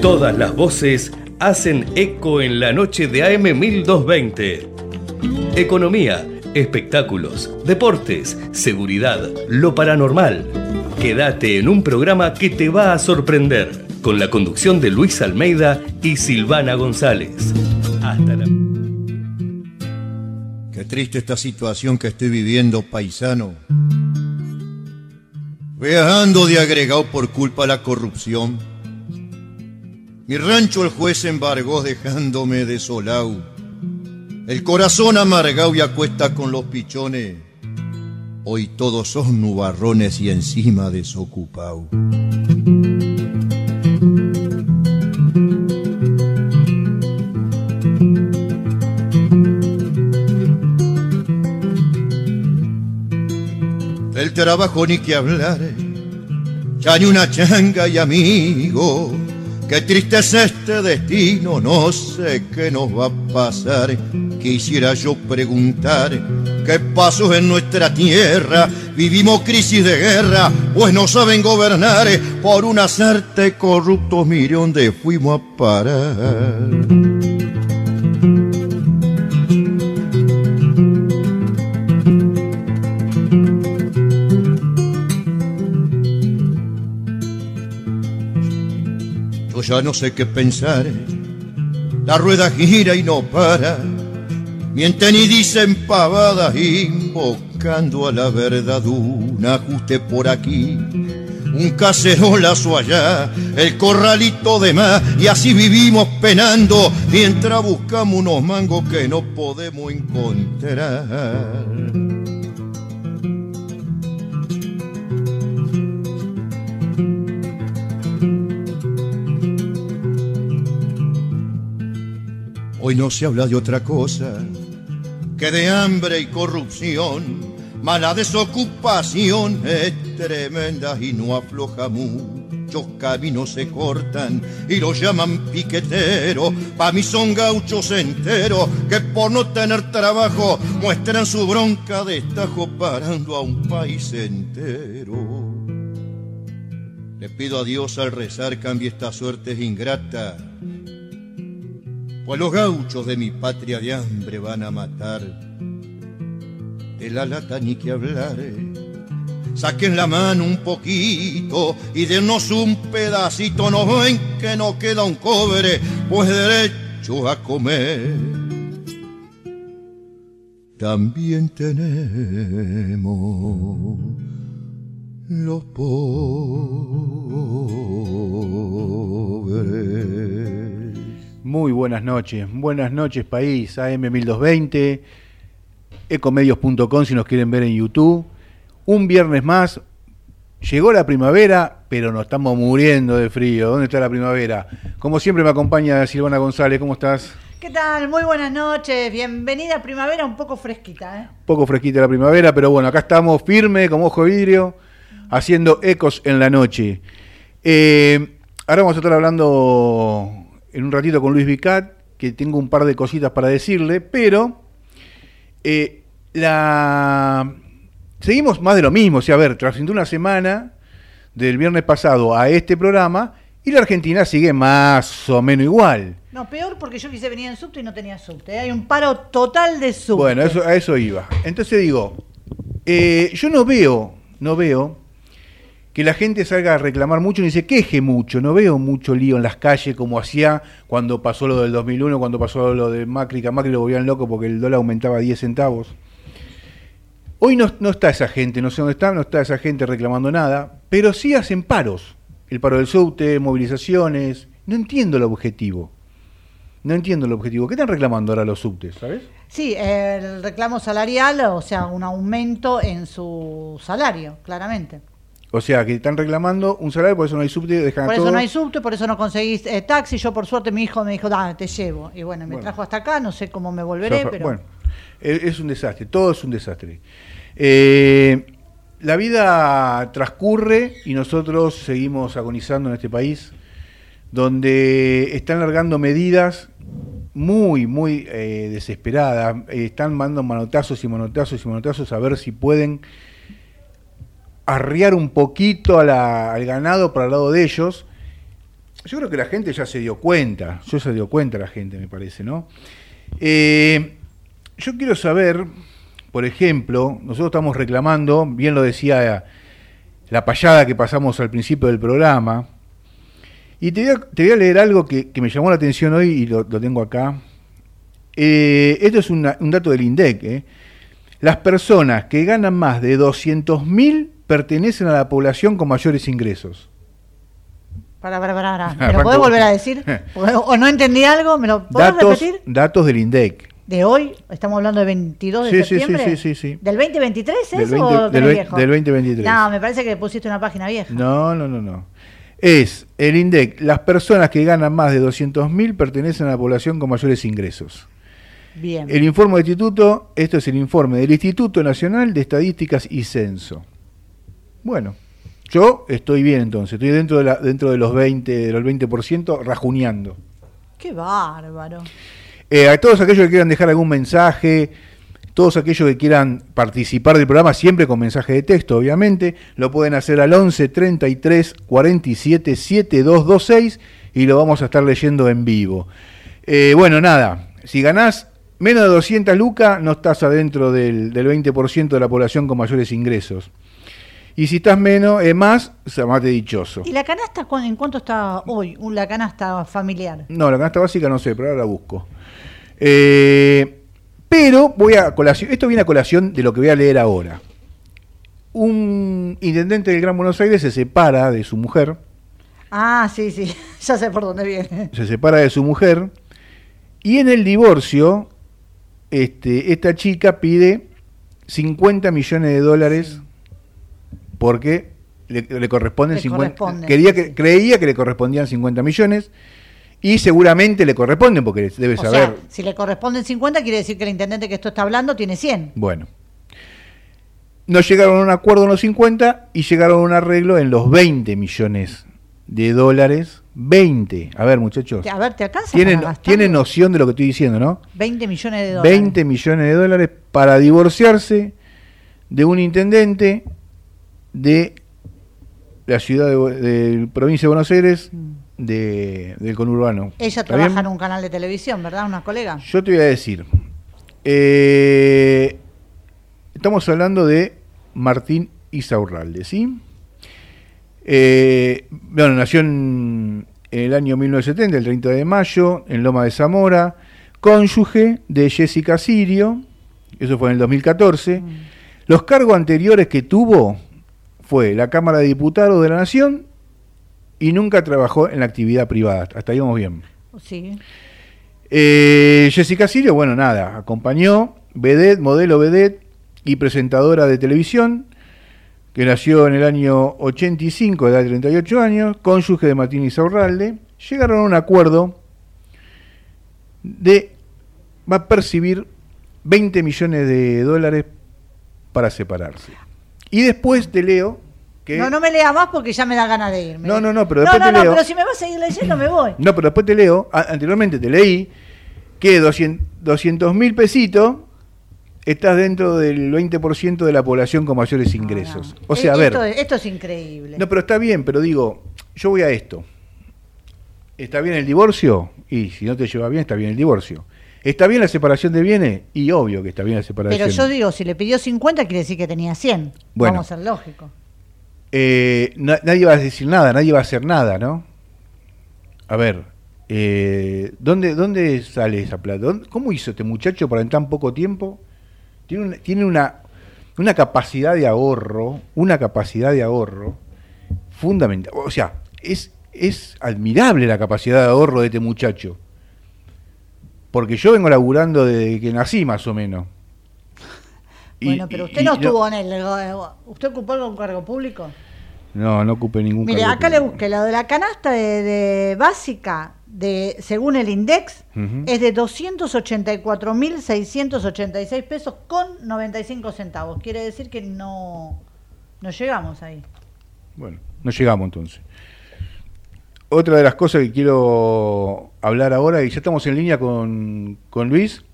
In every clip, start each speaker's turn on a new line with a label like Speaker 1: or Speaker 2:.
Speaker 1: Todas las voces hacen eco en la noche de AM 1220. Economía, espectáculos, deportes, seguridad, lo paranormal. Quédate en un programa que te va a sorprender, con la conducción de Luis Almeida y Silvana González. Hasta la...
Speaker 2: Qué triste esta situación que estoy viviendo, paisano. Viajando de agregado por culpa la corrupción. Mi rancho el juez embargó dejándome desolado. El corazón amargado y acuesta con los pichones. Hoy todos son nubarrones y encima desocupado. Trabajo ni que hablar, ya ni una changa y amigo. Qué triste es este destino, no sé qué nos va a pasar. Quisiera yo preguntar qué pasó en nuestra tierra. Vivimos crisis de guerra, pues no saben gobernar. Por una sarte corruptos, mire dónde fuimos a parar. Ya no sé qué pensar. La rueda gira y no para. Mienten y dicen pavadas invocando a la verdad. Un ajuste por aquí, un cacerolazo allá, el corralito de más. Y así vivimos penando mientras buscamos unos mangos que no podemos encontrar. Hoy no se habla de otra cosa que de hambre y corrupción. Mala desocupación es tremenda y no afloja muchos caminos se cortan y los llaman piqueteros. Pa' mí son gauchos enteros que por no tener trabajo muestran su bronca de estajo parando a un país entero. Le pido a Dios al rezar cambie esta suerte ingrata pues los gauchos de mi patria de hambre van a matar. De la lata ni que hablar. Saquen la mano un poquito y denos un pedacito. No ven que no queda un cobre, pues derecho a comer. También tenemos los pobres.
Speaker 3: Muy buenas noches, buenas noches país, AM1220, ecomedios.com si nos quieren ver en YouTube. Un viernes más, llegó la primavera, pero nos estamos muriendo de frío. ¿Dónde está la primavera? Como siempre me acompaña Silvana González, ¿cómo estás?
Speaker 4: ¿Qué tal? Muy buenas noches, bienvenida primavera, un poco fresquita. ¿eh?
Speaker 3: Un poco fresquita la primavera, pero bueno, acá estamos firme, como ojo de vidrio, haciendo ecos en la noche. Eh, ahora vamos a estar hablando en un ratito con Luis Vicat, que tengo un par de cositas para decirle, pero eh, la... seguimos más de lo mismo. O sea, a ver, tras una semana del viernes pasado a este programa, y la Argentina sigue más o menos igual.
Speaker 4: No, peor porque yo quise venir en subte y no tenía subte. Hay un paro total de subte.
Speaker 3: Bueno, eso, a eso iba. Entonces digo, eh, yo no veo, no veo que la gente salga a reclamar mucho ni se queje mucho. No veo mucho lío en las calles como hacía cuando pasó lo del 2001, cuando pasó lo de Macri, que a Macri lo volvían loco porque el dólar aumentaba 10 centavos. Hoy no, no, está esa gente, no sé dónde está, no está esa gente reclamando nada, pero sí hacen paros. El paro del subte, movilizaciones. No entiendo el objetivo. No entiendo el objetivo. ¿Qué están reclamando ahora los subtes, sabes?
Speaker 4: Sí, el reclamo salarial, o sea, un aumento en su salario, claramente.
Speaker 3: O sea, que están reclamando un salario, por eso no hay subte, dejan
Speaker 4: Por
Speaker 3: eso
Speaker 4: no hay subte, por eso no conseguís eh, taxi. Yo, por suerte, mi hijo me dijo, dale, te llevo. Y bueno, me trajo hasta acá, no sé cómo me volveré, pero...
Speaker 3: Bueno, es un desastre, todo es un desastre. Eh, la vida transcurre y nosotros seguimos agonizando en este país, donde están largando medidas muy, muy eh, desesperadas, están mandando manotazos y manotazos y manotazos a ver si pueden arriar un poquito al ganado para el lado de ellos. Yo creo que la gente ya se dio cuenta, yo se dio cuenta la gente, me parece, ¿no? Eh, yo quiero saber, por ejemplo, nosotros estamos reclamando, bien lo decía la payada que pasamos al principio del programa, y te voy a, leer algo que, me llamó la atención hoy y lo, tengo acá. Eh, esto es un dato del INDEC. ¿eh? Las personas que ganan más de 200.000 pertenecen a la población con mayores ingresos.
Speaker 4: Para, para, para, ¿Me lo podés volver a decir? ¿O no entendí algo? ¿Me lo podés repetir?
Speaker 3: Datos del INDEC.
Speaker 4: ¿De hoy? ¿Estamos hablando de 22 de septiembre?
Speaker 3: Sí, sí, sí,
Speaker 4: ¿Del 2023
Speaker 3: es del o del, viejo? Del 2023.
Speaker 4: No, me parece que pusiste una página vieja.
Speaker 3: No, no, no, no. Es el INDEC. Las personas que ganan más de 200.000 pertenecen a la población con mayores ingresos.
Speaker 4: Bien.
Speaker 3: El informe del instituto, esto es el informe del Instituto Nacional de Estadísticas y Censo. Bueno, yo estoy bien entonces, estoy dentro de, la, dentro de los 20, de los 20% rajuneando.
Speaker 4: Qué bárbaro.
Speaker 3: Eh, a todos aquellos que quieran dejar algún mensaje, todos aquellos que quieran participar del programa, siempre con mensaje de texto, obviamente, lo pueden hacer al 11 33 47 7226 y lo vamos a estar leyendo en vivo. Eh, bueno, nada, si ganás menos de 200 lucas, no estás adentro del, del 20% de la población con mayores ingresos. Y si estás menos, es más, llamate dichoso.
Speaker 4: ¿Y la canasta en cuánto está hoy? La canasta familiar.
Speaker 3: No, la canasta básica no sé, pero ahora la busco. Eh, pero voy a colación, esto viene a colación de lo que voy a leer ahora. Un intendente del Gran Buenos Aires se separa de su mujer.
Speaker 4: Ah, sí, sí, ya sé por dónde viene.
Speaker 3: Se separa de su mujer y en el divorcio, este, esta chica pide 50 millones de dólares porque le, corresponden 50 quería que, creía que le correspondían 50 millones y seguramente le corresponden porque debe saber.
Speaker 4: si le corresponden 50 quiere decir que el intendente que esto está hablando tiene 100
Speaker 3: bueno. No llegaron a un acuerdo en los 50 y llegaron a un arreglo en los 20 millones de dólares. 20 a ver muchachos.
Speaker 4: A ver te alcanza
Speaker 3: tienen, tienen noción de lo que estoy diciendo ¿no?
Speaker 4: 20 millones de dólares.
Speaker 3: 20 millones de dólares para divorciarse de un intendente de la ciudad de, provincia de Buenos Aires de, del conurbano.
Speaker 4: Ella trabaja en un canal de televisión, ¿verdad? Una colega.
Speaker 3: Yo te voy a decir. Eh, estamos hablando de Martín Isaurralde, ¿sí? Eh, bueno, nació en, el año 1970, el 30 de mayo, en Loma de Zamora, cónyuge de Jessica Sirio, eso fue en el 2014. Mm. Los cargos anteriores que tuvo fue la Cámara de Diputados de la Nación y nunca trabajó en la actividad privada. Hasta ahí vamos bien.
Speaker 4: Sí.
Speaker 3: Eh, Jessica Sirio, bueno, nada, acompañó, vedette, modelo vedette y presentadora de televisión, que nació en el año 85, edad de 38 años, cónyuge de Martín Isaurralde, llegaron a un acuerdo de va a percibir 20 millones de dólares para separarse. Y después te leo que...
Speaker 4: No, no me lea más porque ya me da ganas de irme.
Speaker 3: No, no, no, pero después
Speaker 4: no,
Speaker 3: no, te
Speaker 4: no, pero si me vas a seguir leyendo me voy.
Speaker 3: No, pero después te leo, anteriormente te leí que 200 mil pesitos estás dentro del 20% de la población con mayores ingresos. O sea, a ver...
Speaker 4: Esto, esto es increíble.
Speaker 3: No, pero está bien, pero digo, yo voy a esto. ¿Está bien el divorcio? Y si no te lleva bien, está bien el divorcio. ¿Está bien la separación de bienes? Y obvio que está bien la separación.
Speaker 4: Pero yo digo, si le pidió 50, quiere decir que tenía 100. Vamos a ser lógicos.
Speaker 3: Eh, nadie va a decir nada, nadie va a hacer nada, ¿no? A ver, eh, ¿dónde, ¿dónde sale esa plata? ¿Cómo hizo este muchacho para en tan poco tiempo? Tiene una, una capacidad de ahorro, una capacidad de ahorro fundamental. O sea, es, es admirable la capacidad de ahorro de este muchacho. Porque yo vengo laburando desde que nací, más o menos.
Speaker 4: Bueno, pero usted no estuvo en el. ¿Usted ocupó algún cargo público?
Speaker 3: No, no ocupé ningún
Speaker 4: Mire, acá le busqué la de la canasta de, básica, de según el index, es de 284.686 pesos con 95 centavos. Quiere decir que no, no llegamos ahí.
Speaker 3: Bueno, no llegamos entonces otra de las cosas que quiero hablar ahora, y ya estamos en línea con, Luis.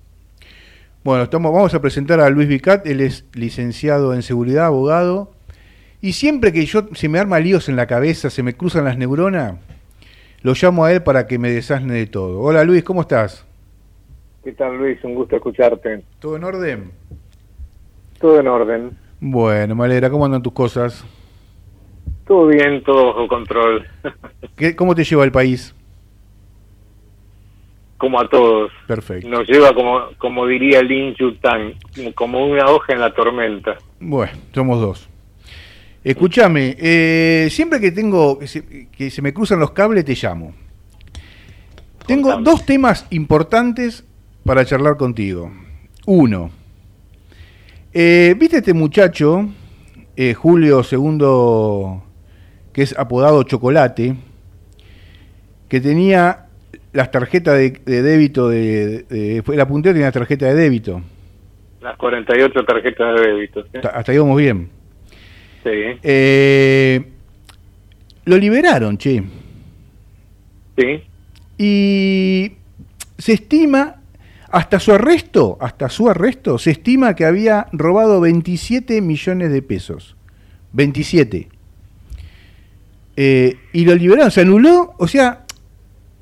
Speaker 3: Bueno, estamos, vamos a presentar a Luis Vicat, él es licenciado en seguridad, abogado, Y siempre que yo se me arma líos en la cabeza, se me cruzan las neuronas, lo llamo a él para que me desasne de todo. Hola Luis, ¿cómo estás?
Speaker 5: ¿Qué tal Luis? Un gusto escucharte.
Speaker 3: ¿Todo en orden?
Speaker 5: Todo en orden.
Speaker 3: Bueno, me alegra. ¿Cómo andan tus cosas?
Speaker 5: Todo bien, todo bajo control.
Speaker 3: ¿Qué, ¿Cómo te lleva el país?
Speaker 5: Como a todos.
Speaker 3: Perfecto.
Speaker 5: Nos lleva, como, como diría Lin Yutang, como una hoja en la tormenta.
Speaker 3: Bueno, somos dos. Escúchame, eh, siempre que tengo que se, que se me cruzan los cables te llamo. Tengo
Speaker 5: Contame.
Speaker 3: dos temas importantes para charlar contigo. Uno, eh, ¿viste este muchacho, eh, Julio Segundo, que es apodado Chocolate, que tenía las tarjetas de, de débito, de, de- fue la puntera tenía la tarjeta de débito.
Speaker 5: Las 48 tarjetas de débito.
Speaker 3: hasta ahí vamos bien.
Speaker 5: Sí,
Speaker 3: Eh, lo liberaron, che.
Speaker 5: sí.
Speaker 3: Y se estima, hasta su arresto, hasta su arresto, se estima que había robado 27 millones de pesos. 27. Eh, y lo liberaron, se anuló, o sea,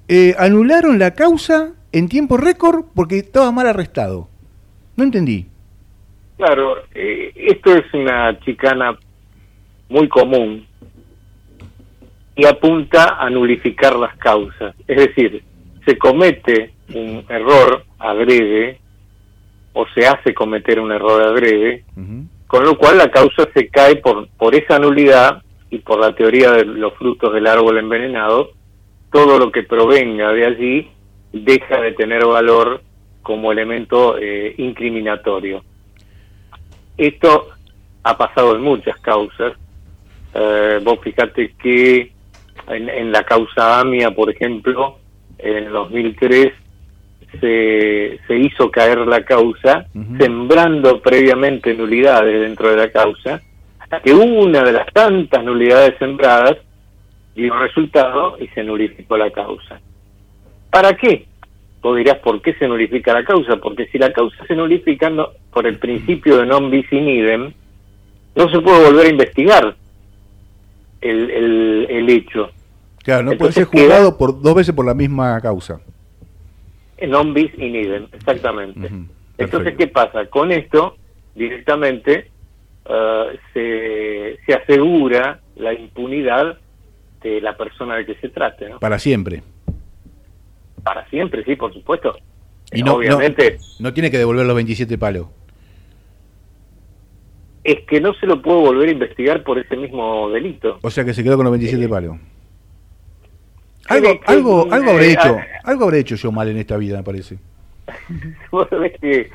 Speaker 3: eh, anularon la causa en tiempo récord porque estaba mal arrestado. No entendí.
Speaker 5: Claro, eh, esto es una chicana muy común y apunta a nulificar las causas. Es decir, se comete un error adrede o se hace cometer un error adrede,
Speaker 3: Ujú.
Speaker 5: con lo cual la causa se cae por, por esa nulidad y por la teoría de los frutos del árbol envenenado, todo lo que provenga de allí deja de tener valor como elemento eh, incriminatorio. Esto ha pasado en muchas causas. Eh, vos fíjate que en, en la causa AMIA, por ejemplo, en 2003 se, se hizo caer la causa, sembrando previamente nulidades dentro de la causa, hasta que una de las tantas nulidades sembradas dio resultado y se nulificó la causa. ¿Para qué? Vos dirás, ¿por qué se nulifica la causa? Porque si la causa se nulifica no- por el principio de non bis in idem, no se puede volver a investigar el, el, el hecho.
Speaker 3: Claro, no puede
Speaker 5: Entonces
Speaker 3: ser juzgado por dos veces por la misma causa.
Speaker 5: Non bis in idem, exactamente. Entonces. ¿qué pasa? Con esto, directamente, eh, se, se asegura la impunidad de la persona de que se trate, ¿no?
Speaker 3: Para siempre.
Speaker 5: Para siempre, sí, por supuesto.
Speaker 3: Y no,
Speaker 5: Obviamente,
Speaker 3: no, no tiene que devolver los 27 palos.
Speaker 5: es que no se lo puede volver a investigar por ese mismo delito.
Speaker 3: O sea que se quedó con los 27
Speaker 5: Sí.
Speaker 3: palos.
Speaker 5: ¿Qué-
Speaker 3: Algo, algo, algo habré
Speaker 5: eh,
Speaker 3: hecho,
Speaker 5: ah,
Speaker 3: algo habré hecho yo mal en esta vida, me parece.
Speaker 5: Vos sabés que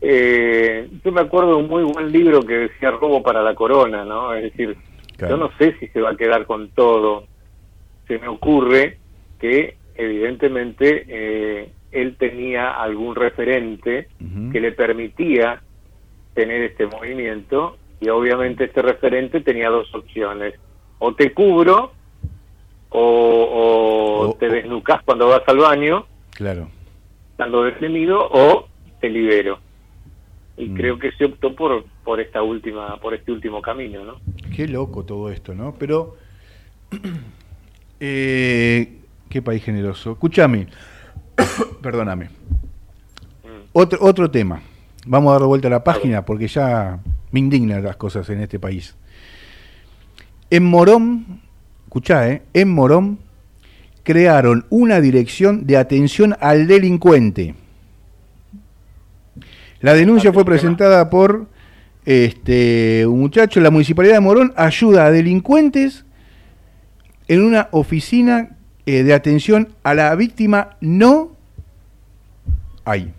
Speaker 5: eh, yo me acuerdo de un muy buen libro que decía Robo para la Corona, ¿no? Es decir,
Speaker 3: Claro.
Speaker 5: yo no sé si se va a quedar con todo. Se me ocurre que evidentemente eh, él tenía algún referente que le permitía tener este movimiento y obviamente este referente tenía dos opciones. O te cubro o, o
Speaker 3: O-
Speaker 5: te desnucas cuando vas al baño
Speaker 3: Claro.
Speaker 5: estando detenido o te libero. Y
Speaker 3: Mm.
Speaker 5: creo que se optó por por esta última por este último camino, ¿no?
Speaker 3: Qué loco todo esto, ¿no? Pero, eh, qué país generoso. Escúchame, perdóname.
Speaker 5: Mm.
Speaker 3: Otro, otro tema. Vamos a dar vuelta a la página porque ya me indignan las cosas en este país. En Morón, escuchá, ¿eh? En Morón crearon una dirección de atención al delincuente. La denuncia fue
Speaker 5: Atención a-
Speaker 3: presentada por este, un muchacho. La municipalidad de Morón ayuda a delincuentes en una oficina eh, de atención a la víctima no hay.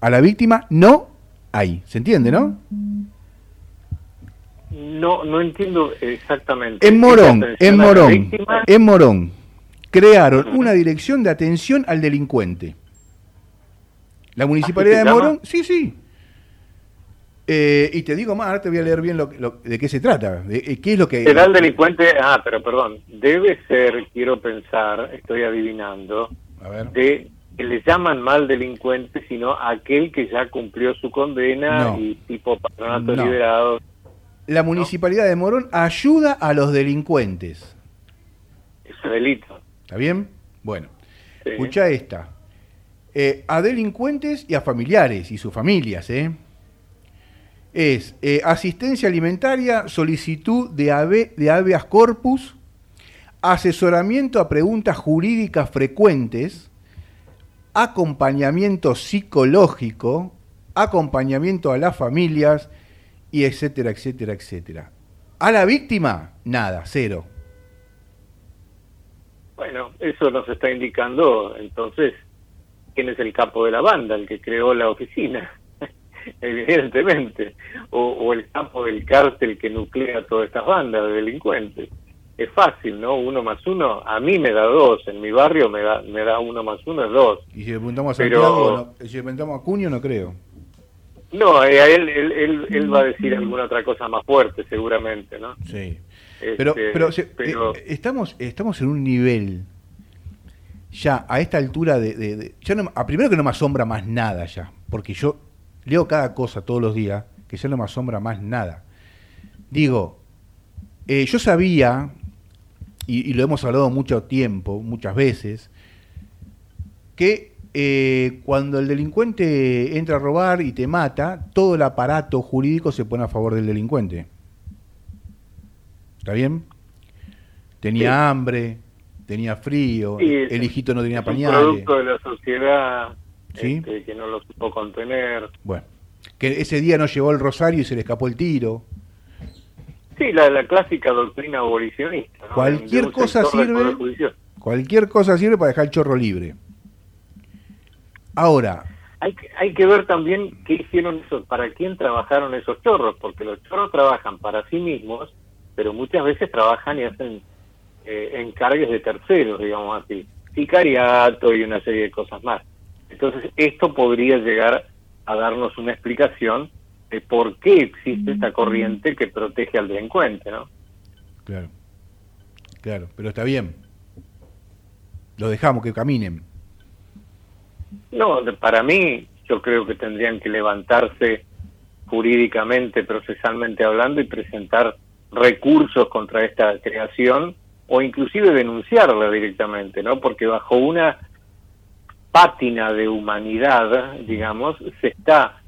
Speaker 3: A la víctima no hay. ¿Se entiende, no?
Speaker 5: No no entiendo exactamente.
Speaker 3: En Morón,
Speaker 5: ¿Es
Speaker 3: en Morón, en Morón, crearon una dirección de atención al delincuente. La municipalidad
Speaker 5: ¿Así
Speaker 3: de? Morón, sí, sí. Eh, y te digo más, ahora te voy a leer bien lo, lo- de qué se trata, de, eh, qué es lo que...
Speaker 5: Será el delincuente, ah, pero perdón, debe ser, quiero pensar, estoy adivinando,
Speaker 3: A ver.
Speaker 5: de que le llaman mal delincuente, sino aquel que ya cumplió su condena
Speaker 3: No.
Speaker 5: y tipo patronato
Speaker 3: No.
Speaker 5: liberado.
Speaker 3: la municipalidad de Morón ayuda a los delincuentes.
Speaker 5: Es delito.
Speaker 3: ¿Está bien? Bueno, escucha esta. Eh, a delincuentes y a familiares y sus familias, ¿eh? Es eh, asistencia alimentaria, solicitud de, ave, de habeas corpus, asesoramiento a preguntas jurídicas frecuentes, acompañamiento psicológico, acompañamiento a las familias, y etcétera, etcétera, etcétera. A la víctima, nada, cero.
Speaker 5: Bueno, eso nos está indicando entonces quién es el capo de la banda, el que creó la oficina, evidentemente, o, el capo del cártel que nuclea todas estas bandas de delincuentes. Es fácil, ¿no? Uno más uno, a mí me da dos, en mi barrio me da, me da uno más uno es dos.
Speaker 3: Y si le preguntamos a Santiago, si le preguntamos a Cuño, no creo.
Speaker 5: No, eh, él, él, él, va a decir alguna otra cosa más fuerte, seguramente, ¿no?
Speaker 3: Sí. Pero, este, pero, eh, estamos, estamos en un nivel ya a esta altura de, ya no, a primero que no me asombra más nada ya, porque yo leo cada cosa todos los días que ya no me asombra más nada. Digo, eh, yo sabía y, lo hemos hablado mucho tiempo, muchas veces, que eh, cuando el delincuente entra a robar y te mata, todo el aparato jurídico se pone a favor del delincuente. ¿Está bien? Tenía hambre, tenía frío, el hijito no tenía pañales.
Speaker 5: producto de la sociedad este, que no lo supo contener.
Speaker 3: Bueno, que ese día no llevó el rosario y se le escapó el tiro.
Speaker 5: Sí, la, clásica doctrina abolicionista.
Speaker 3: Cualquier cosa sirve. Cualquier cosa sirve para dejar el chorro libre. Ahora.
Speaker 5: Hay que, hay que ver también qué hicieron esos, para quién trabajaron esos chorros, porque los chorros trabajan para sí mismos, pero muchas veces trabajan y hacen eh, encargues de terceros, digamos así, sicariato y una serie de cosas más. Entonces, esto podría llegar a darnos una explicación de por qué existe esta corriente que protege al delincuente, ¿no?
Speaker 3: Claro, claro, pero está bien. Lo dejamos que caminen.
Speaker 5: No, para mí, yo creo que tendrían que levantarse jurídicamente, procesalmente hablando, y presentar recursos contra esta creación o inclusive denunciarla directamente, ¿no? Porque bajo una pátina de humanidad, digamos, se está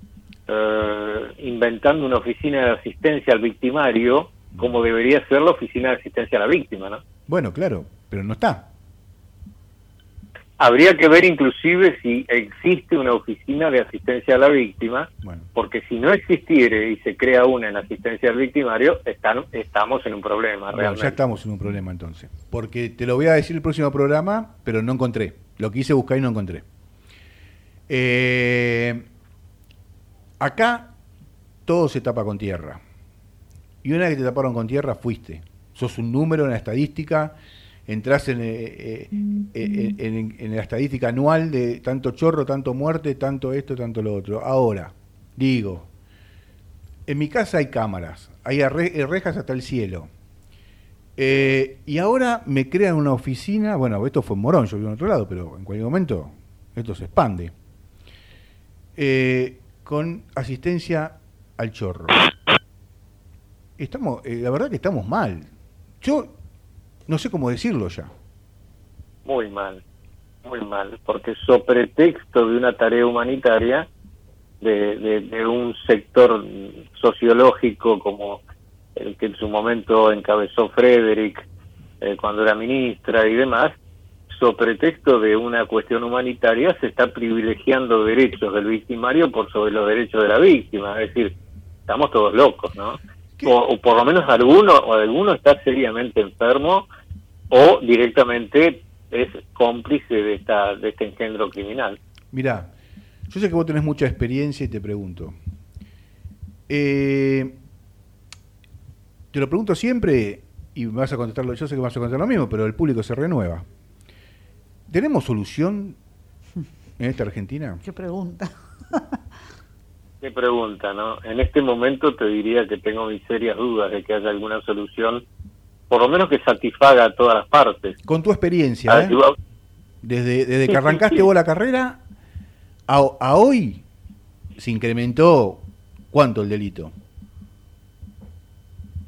Speaker 5: eh, inventando una oficina de asistencia al victimario como debería ser la oficina de asistencia a la víctima, ¿no?
Speaker 3: Bueno, claro, pero no está.
Speaker 5: Habría que ver inclusive si existe una oficina de asistencia a la víctima, porque si no existiere y se crea una en asistencia al victimario, están, estamos en un problema. realmente.
Speaker 3: ya estamos en un problema entonces. Porque te lo voy a decir el próximo programa, pero no encontré. Lo quise buscar y no encontré. Eh, acá todo se tapa con tierra. Y una vez que te taparon con tierra, fuiste. Sos un número en la estadística entras en, eh, eh, en, la estadística anual de tanto chorro, tanto muerte, tanto esto, tanto lo otro. Ahora, digo, en mi casa hay cámaras, hay rejas hasta el cielo. Eh, y ahora me crean una oficina, bueno, esto fue en Morón, yo vivo en otro lado, pero en cualquier momento esto se expande. con asistencia al chorro. Estamos, la verdad que estamos mal. Yo no sé cómo decirlo ya.
Speaker 5: Muy mal, muy mal, porque sobre texto de una tarea humanitaria, de, de, un sector sociológico como el que en su momento encabezó Frederick eh, cuando era ministra y demás, sobre texto de una cuestión humanitaria se está privilegiando derechos del victimario por sobre los derechos de la víctima, es decir, estamos todos locos, ¿no? O, por lo menos alguno o alguno está seriamente enfermo o directamente es cómplice de esta de este engendro criminal.
Speaker 3: Mirá, yo sé que vos tenés mucha experiencia y te pregunto. Eh, te lo pregunto siempre y me vas a contestarlo, yo sé que vas a contestar lo mismo, pero el público se renueva. ¿Tenemos solución en esta Argentina?
Speaker 4: Qué pregunta.
Speaker 5: Qué pregunta, ¿no? En este momento te diría que tengo mis serias dudas de que haya alguna solución por lo menos que satisfaga a todas las partes.
Speaker 3: Con tu experiencia, ah, ¿eh? desde, desde que arrancaste vos la carrera a, a, hoy, se incrementó cuánto el delito.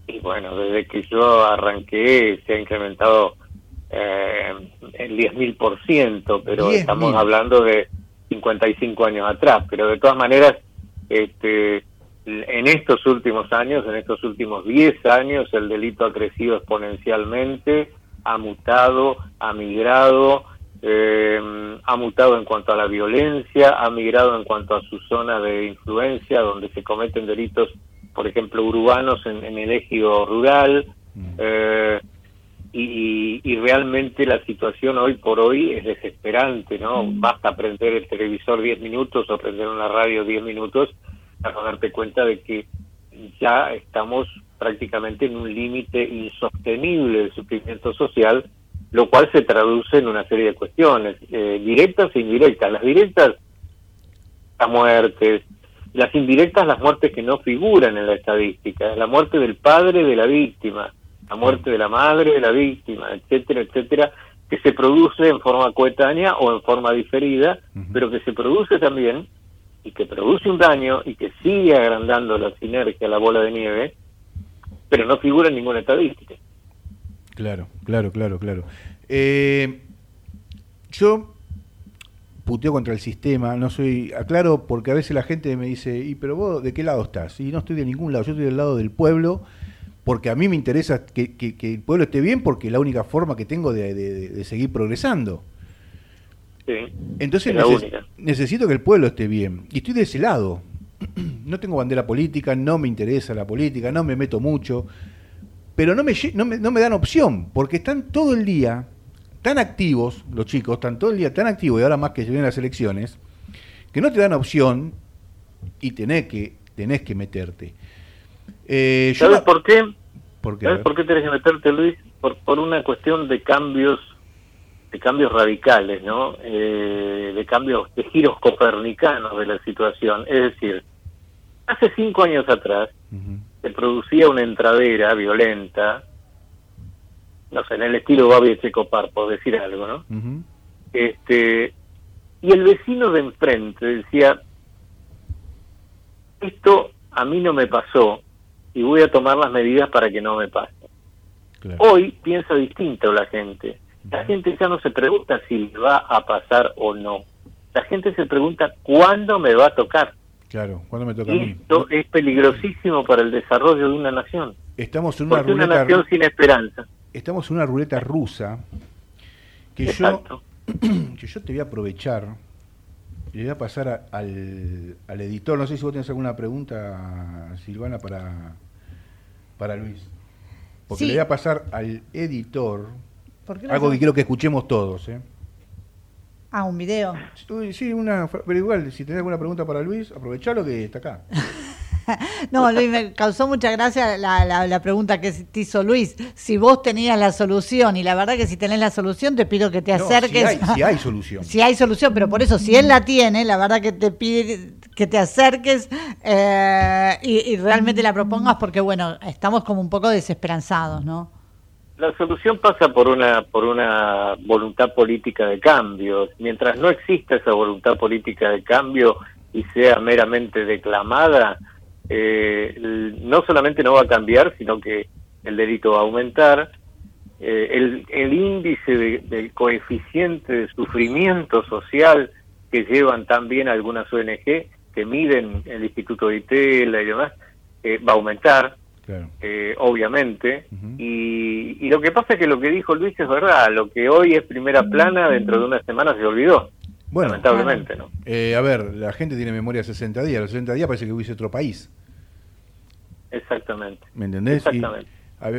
Speaker 5: y bueno, desde que yo arranqué se ha incrementado eh, el 10.000%, pero estamos hablando de 55 años atrás, pero de todas maneras, este, en estos últimos años, en estos últimos 10 años, el delito ha crecido exponencialmente, ha mutado, ha migrado, eh, ha mutado en cuanto a la violencia, ha migrado en cuanto a su zona de influencia, donde se cometen delitos, por ejemplo, urbanos en, el ejido rural. Mm. Eh, y, y, realmente la situación hoy por hoy es desesperante, ¿no? Mm. Basta prender el televisor 10 minutos o prender una radio 10 minutos para darte cuenta de que ya estamos prácticamente en un límite insostenible de sufrimiento social, lo cual se traduce en una serie de cuestiones, eh, directas e indirectas. Las directas, las muertes, las indirectas, las muertes que no figuran en la estadística, la muerte del padre de la víctima, la muerte de la madre de la víctima, etcétera, etcétera, que se produce en forma coetánea o en forma diferida, pero que se produce también y que produce un daño y que sigue agrandando la sinergia, la bola de nieve, pero no figura en ninguna estadística.
Speaker 3: Claro, claro, claro, claro. Eh, yo puteo contra el sistema, no soy, aclaro, porque a veces la gente me dice, ¿y pero vos de qué lado estás? Y no estoy de ningún lado, yo estoy del lado del pueblo porque a mí me interesa que, el pueblo esté bien porque es la única forma que tengo de, seguir progresando.
Speaker 5: Sí,
Speaker 3: Entonces necesito que el pueblo esté bien. Y estoy de ese lado. No tengo bandera política, no me interesa la política, no me meto mucho, pero no me, no me, no me dan opción, porque están todo el día tan activos, los chicos, están todo el día tan activos, y ahora más que se vienen las elecciones, que no te dan opción y tenés que, tenés que meterte.
Speaker 5: Eh, ¿Sabes por qué? ¿Sabes por qué tenés que meterte, Luis? Por, por una cuestión de cambios de cambios radicales, ¿no? Eh, de cambios, de giros copernicanos de la situación. Es decir, hace cinco años atrás se producía una entradera violenta, no sé, en el estilo Babi Checopar, por decir algo, ¿no? este Y el vecino de enfrente decía, esto a mí no me pasó, y voy a tomar las medidas para que no me pase. Hoy piensa distinto la gente. La gente ya no se pregunta si le va a pasar o no. La gente se pregunta cuándo me va a tocar.
Speaker 3: Claro, ¿cuándo me toca a mí?
Speaker 5: Esto es peligrosísimo para el desarrollo de una nación.
Speaker 3: Estamos en una,
Speaker 5: ruleta, una nación sin esperanza.
Speaker 3: Estamos en una ruleta rusa que yo que yo te voy a aprovechar le voy a pasar al, al, editor. No sé si vos tenés alguna pregunta, Silvana, para, para Luis. Porque le voy a pasar al editor algo que quiero que escuchemos todos. ¿eh?
Speaker 4: Ah, un video.
Speaker 3: Sí, una, pero igual, si tenés alguna pregunta para Luis, aprovechalo que está acá.
Speaker 4: no, Luis, me causó mucha gracia la, la, pregunta que te hizo Luis. Si vos tenías la solución, y la verdad que si tenés la solución, te pido que te acerques.
Speaker 3: si, hay, solución.
Speaker 4: si hay solución, pero por eso, si él la tiene, la verdad que te pide que te acerques eh, y, realmente la propongas, porque bueno, estamos como un poco desesperanzados, ¿no?
Speaker 5: La solución pasa por una por una voluntad política de cambio. Mientras no exista esa voluntad política de cambio y sea meramente declamada, eh, no solamente no va a cambiar, sino que el delito va a aumentar. Eh, el, el, índice del coeficiente de sufrimiento social que llevan también algunas ONG, que miden el Instituto de Itela y demás, eh, va a aumentar, eh, obviamente. y, y, lo que pasa es que lo que dijo Luis es verdad, lo que hoy es primera plana, dentro de una semana se olvidó. Bueno, lamentablemente, ¿no?
Speaker 3: a ver, la gente tiene memoria 60 días, los 60 días parece que hubiese otro país.
Speaker 5: Exactamente.
Speaker 3: ¿Me entendés?
Speaker 5: Exactamente.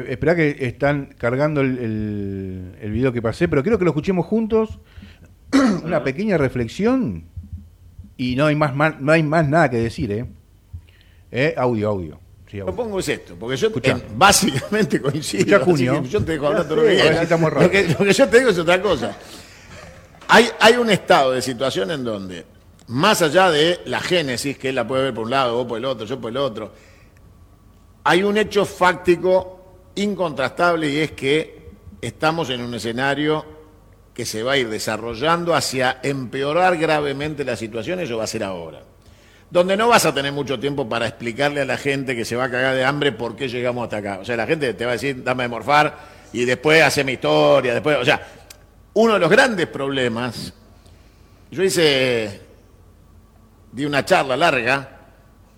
Speaker 3: espera que están cargando el, el, video que pasé, pero quiero que lo escuchemos juntos. Una pequeña reflexión y no hay más, no hay más nada que decir, ¿eh? ¿Eh? Audio, audio.
Speaker 6: Lo que pongo es esto, porque yo básicamente coincido.
Speaker 3: Junio.
Speaker 6: Yo te dejo hablar todo lo que Lo que, yo te digo es otra cosa. Hay, hay un estado de situación en donde, más allá de la génesis, que él la puede ver por un lado, vos por el otro, yo por el otro, hay un hecho fáctico incontrastable y es que estamos en un escenario que se va a ir desarrollando hacia empeorar gravemente la situación, eso va a ser ahora. donde no vas a tener mucho tiempo para explicarle a la gente que se va a cagar de hambre por qué llegamos hasta acá. O sea, la gente te va a decir, dame de morfar y después hace mi historia, después, o sea, uno de los grandes problemas, yo hice, di una charla larga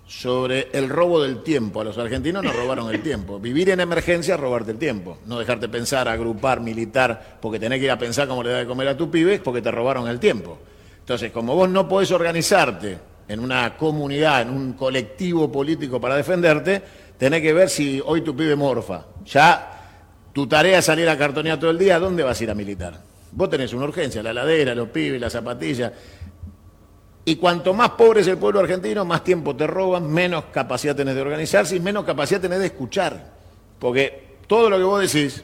Speaker 6: sobre el robo del tiempo. A los argentinos nos robaron el tiempo. Vivir en emergencia es robarte el tiempo. No dejarte pensar, agrupar, militar, porque tenés que ir a pensar cómo le da de comer a tu pibe, porque te robaron el tiempo. Entonces, como vos no podés organizarte en una comunidad, en un colectivo político para defenderte, tenés que ver si hoy tu pibe morfa. Ya tu tarea es salir a cartonear todo el día, ¿dónde vas a ir a militar? Vos tenés una urgencia, la ladera, los pibes, las zapatillas. Y cuanto más pobre es el pueblo argentino, más tiempo te roban, menos capacidad tenés de organizarse y menos capacidad tenés de escuchar. Porque todo lo que vos decís,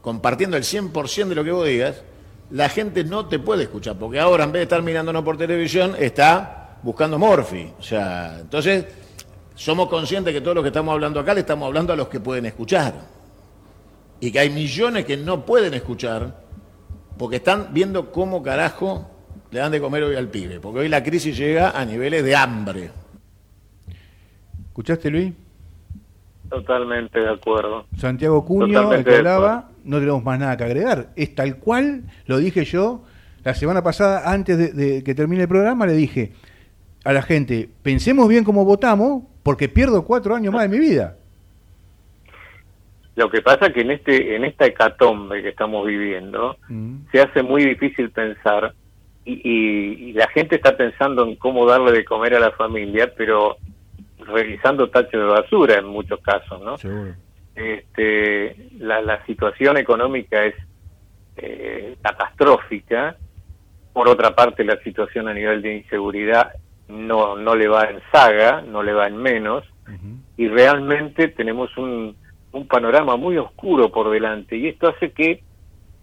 Speaker 6: compartiendo el 100% de lo que vos digas, la gente no te puede escuchar. Porque ahora, en vez de estar mirándonos por televisión, está buscando Morphy. O sea, entonces, somos conscientes que todo lo que estamos hablando acá le estamos hablando a los que pueden escuchar. Y que hay millones que no pueden escuchar porque están viendo cómo carajo le dan de comer hoy al pibe, porque hoy la crisis llega a niveles de hambre.
Speaker 3: ¿Escuchaste, Luis?
Speaker 5: Totalmente de acuerdo.
Speaker 3: Santiago Cuño, el que hablaba, no tenemos más nada que agregar. Es tal cual, lo dije yo la semana pasada, antes de, que termine el programa, le dije a la gente, pensemos bien cómo votamos, porque pierdo cuatro años más de mi vida.
Speaker 5: Lo que pasa es que en este en esta hecatombe que estamos viviendo mm. se hace muy difícil pensar y, la gente está pensando en cómo darle de comer a la familia, pero realizando tachos de basura en muchos casos, ¿no? Este, la, situación económica es eh, catastrófica. Por otra parte, la situación a nivel de inseguridad no, no le va en saga, no le va en menos, y realmente tenemos un, un panorama muy oscuro por delante, y esto hace que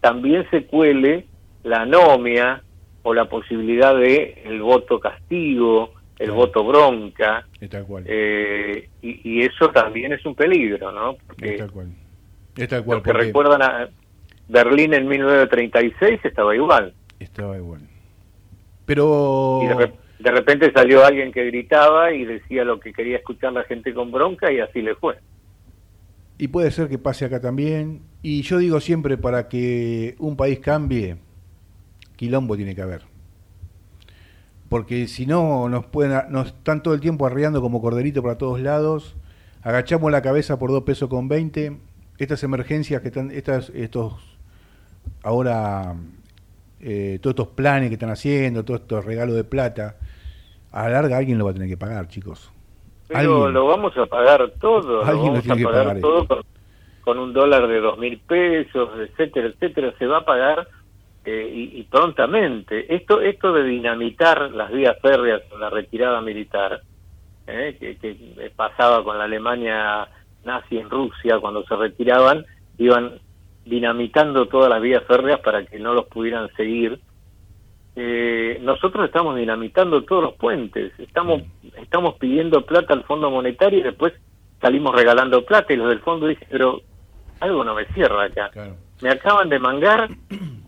Speaker 5: también se cuele la anomia, o la posibilidad de el voto castigo, el voto bronca. Eh, y, eso también es un peligro, ¿no? Porque
Speaker 3: tal cual.
Speaker 5: que recuerdan a Berlín en 1936 estaba igual.
Speaker 3: Estaba igual. Pero...
Speaker 5: Y de, repente salió alguien que gritaba y decía lo que quería escuchar la gente con bronca y así le fue.
Speaker 3: Y puede ser que pase acá también. Y yo digo siempre, para que un país cambie, quilombo tiene que haber. Porque si no, nos, pueden, nos están todo el tiempo arreando como corderito para todos lados, agachamos la cabeza por dos pesos con 20, estas emergencias que están, estas, estos, ahora, eh, todos estos planes que están haciendo, todos estos regalos de plata, a la larga alguien lo va a tener que pagar, chicos.
Speaker 5: Pero lo vamos a pagar todo, lo vamos a pagar todo con, con, un dólar de dos mil pesos, etcétera, etcétera, se va a pagar eh, y, prontamente. Esto, esto de dinamitar las vías férreas en la retirada militar, eh, que, pasaba con la Alemania nazi en Rusia, cuando se retiraban, iban dinamitando todas las vías férreas para que no los pudieran seguir. Eh, nosotros estamos dinamitando todos los puentes, estamos, estamos pidiendo plata al Fondo Monetario y después salimos regalando plata y los del fondo dicen, pero algo no me cierra acá. Me acaban de mangar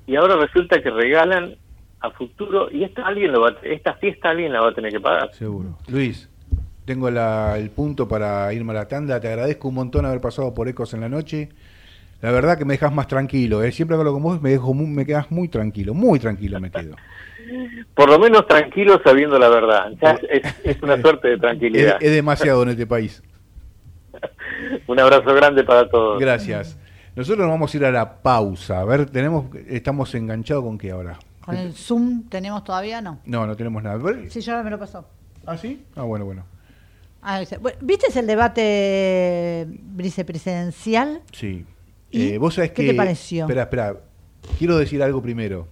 Speaker 5: y ahora resulta que regalan a futuro y esta alguien lo va, esta fiesta alguien la va a tener que pagar.
Speaker 3: Seguro. Luis, tengo el punto para irme a la tanda. Te agradezco un montón haber pasado por Ecos en la noche. La verdad que me dejas más tranquilo. ¿eh? Siempre que hablo con vos me, dejo, me quedas muy tranquilo, muy tranquilo me quedo.
Speaker 5: Por lo menos tranquilo sabiendo la verdad. es, una suerte de tranquilidad.
Speaker 3: es demasiado en este país.
Speaker 5: un abrazo grande para todos.
Speaker 3: Gracias. Nosotros nos vamos a ir a la pausa. A ver, tenemos, estamos enganchados con qué ahora.
Speaker 4: ¿Con el Zoom tenemos todavía? No.
Speaker 3: No, no tenemos nada.
Speaker 4: Sí, ya me lo pasó.
Speaker 3: ¿Ah, sí? Ah, bueno, bueno.
Speaker 4: Ah, ¿Viste el debate vicepresidencial?
Speaker 3: Sí. Eh, ¿Vos sabés
Speaker 4: ¿Qué te pareció?
Speaker 3: Espera, espera. Quiero decir algo primero.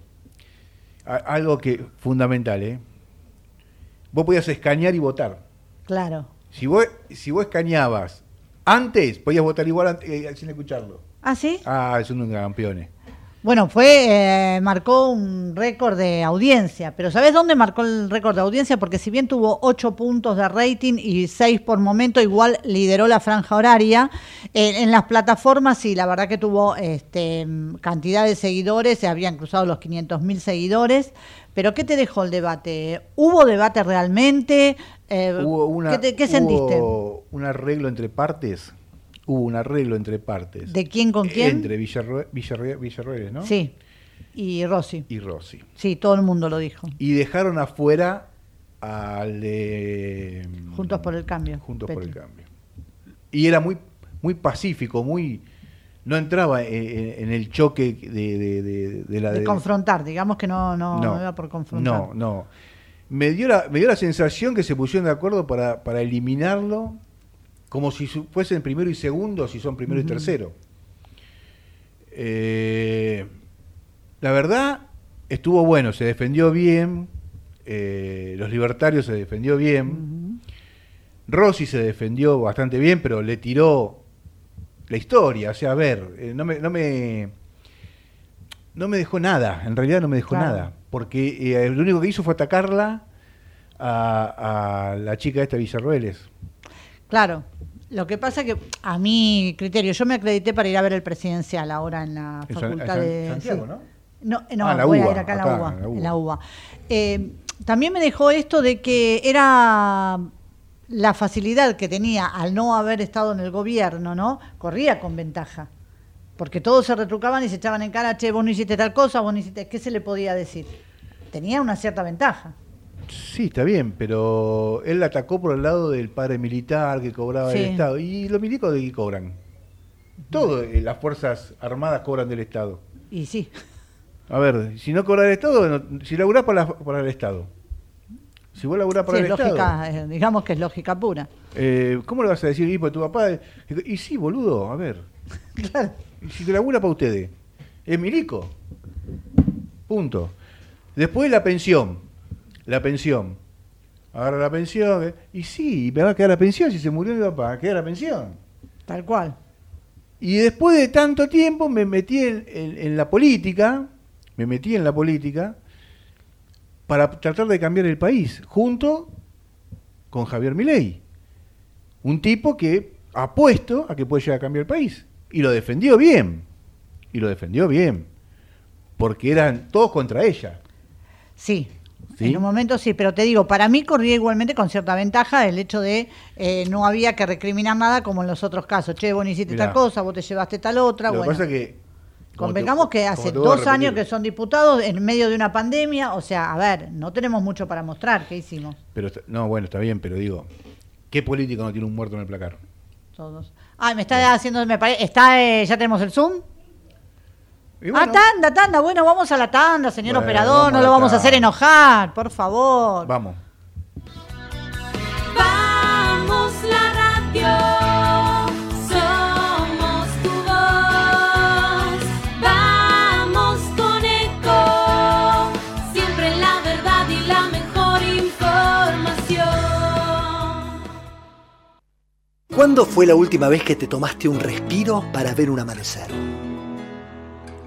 Speaker 3: algo que fundamental, ¿eh? Vos podías escanear y votar.
Speaker 4: Claro.
Speaker 3: Si vos, si vos escaneabas antes, podías votar igual eh, sin escucharlo.
Speaker 4: ¿Ah, sí?
Speaker 3: Ah, son unos campeones.
Speaker 4: Bueno, fue, eh, marcó un récord de audiencia, pero ¿sabes dónde marcó el récord de audiencia? Porque si bien tuvo 8 puntos de rating y 6 por momento, igual lideró la franja horaria. Eh, en las plataformas sí, la verdad que tuvo este, cantidad de seguidores, se habían cruzado los 500 mil seguidores. Pero ¿qué te dejó el debate? ¿Hubo debate realmente?
Speaker 3: Eh, ¿qué, sentiste? ¿Hubo un arreglo entre partes? Hubo un arreglo entre partes.
Speaker 4: ¿De quién con quién?
Speaker 3: Entre Villarroel, ¿no?
Speaker 4: Sí. Y Rossi.
Speaker 3: Y Rossi.
Speaker 4: Sí, todo el mundo lo dijo.
Speaker 3: Y dejaron afuera al de...
Speaker 4: Juntos por el Cambio.
Speaker 3: Juntos por el Cambio. Y era muy, muy pacífico, muy... No entraba en, el choque de, de, la...
Speaker 4: De, confrontar, digamos que no, no, no, iba por confrontar.
Speaker 3: No, no. Me dio, la, me dio la sensación que se pusieron de acuerdo para, para eliminarlo como si fuesen primero y segundo, si son primero y tercero. Eh, la verdad, estuvo bueno, se defendió bien, eh, los libertarios se defendió bien, Rossi se defendió bastante bien, pero le tiró la historia, o sea, a ver, eh, no, me, no, me, no me dejó nada, en realidad no me dejó nada, porque lo único que hizo fue atacarla a, a la chica esta Villarroeles.
Speaker 4: Claro, lo que pasa que a mi criterio, yo me acredité para ir a ver el presidencial ahora en la facultad de
Speaker 3: Santiago, ¿no?
Speaker 4: No, no ah, voy a ir acá, la UBA, en la UBA. Eh, también me dejó esto de que era la facilidad que tenía al no haber estado en el gobierno, ¿no? Corría con ventaja. Porque todos se retrucaban y se echaban en cara, che, vos no hiciste tal cosa, vos no hiciste. ¿Qué se le podía decir? Tenía una cierta ventaja.
Speaker 3: Sí, está bien, pero él atacó por el lado del padre militar que cobraba el Estado. ¿Y los milicos de qué cobran? Todas eh, las Fuerzas Armadas cobran del Estado.
Speaker 4: Y sí.
Speaker 3: A ver, si no cobra el Estado, si laburás para, para el Estado. Si vos laburás para el
Speaker 4: lógica, eh, digamos que es lógica pura.
Speaker 3: Eh, ¿Cómo le vas a decir, y tu papá? Y sí, boludo, a ver. claro. Si te labura para ustedes, es milico. Punto. Después la pensión la pensión. Agarra la pensión. ¿eh? Y sí, me va a quedar la pensión. Si se murió mi papá, queda la pensión.
Speaker 4: Tal cual.
Speaker 3: Y después de tanto tiempo me metí en, la política, me metí en la política para tratar de cambiar el país, junto con Javier Milei. Un tipo que apuesto a que puede llegar a cambiar el país. Y lo defendió bien. Y lo defendió bien. Porque eran todos contra ella.
Speaker 4: Sí, en un momento sí, pero te digo, para mí corría igualmente con cierta ventaja el hecho de eh, no había que recriminar nada como en los otros casos. Che, vos no hiciste tal cosa, vos te llevaste tal otra.
Speaker 3: Lo que pasa que.
Speaker 4: Convengamos que hace dos años que son diputados en medio de una pandemia, o sea, a ver, no tenemos mucho para mostrar, ¿qué hicimos?
Speaker 3: Pero no, bueno, está bien, pero digo, ¿qué político no tiene un muerto en el placar?
Speaker 4: Todos. Ay, me está haciendo, me parece, está, eh, ya tenemos el Zoom. Ah, tanda, tanda. Bueno, vamos a la tanda, señor operador. No lo vamos a hacer enojar, por favor.
Speaker 3: Vamos.
Speaker 7: Vamos la radio. Somos tu voz. Vamos con eco. Siempre la verdad y la mejor información.
Speaker 8: ¿Cuándo fue la última vez que te tomaste un respiro para ver un amanecer?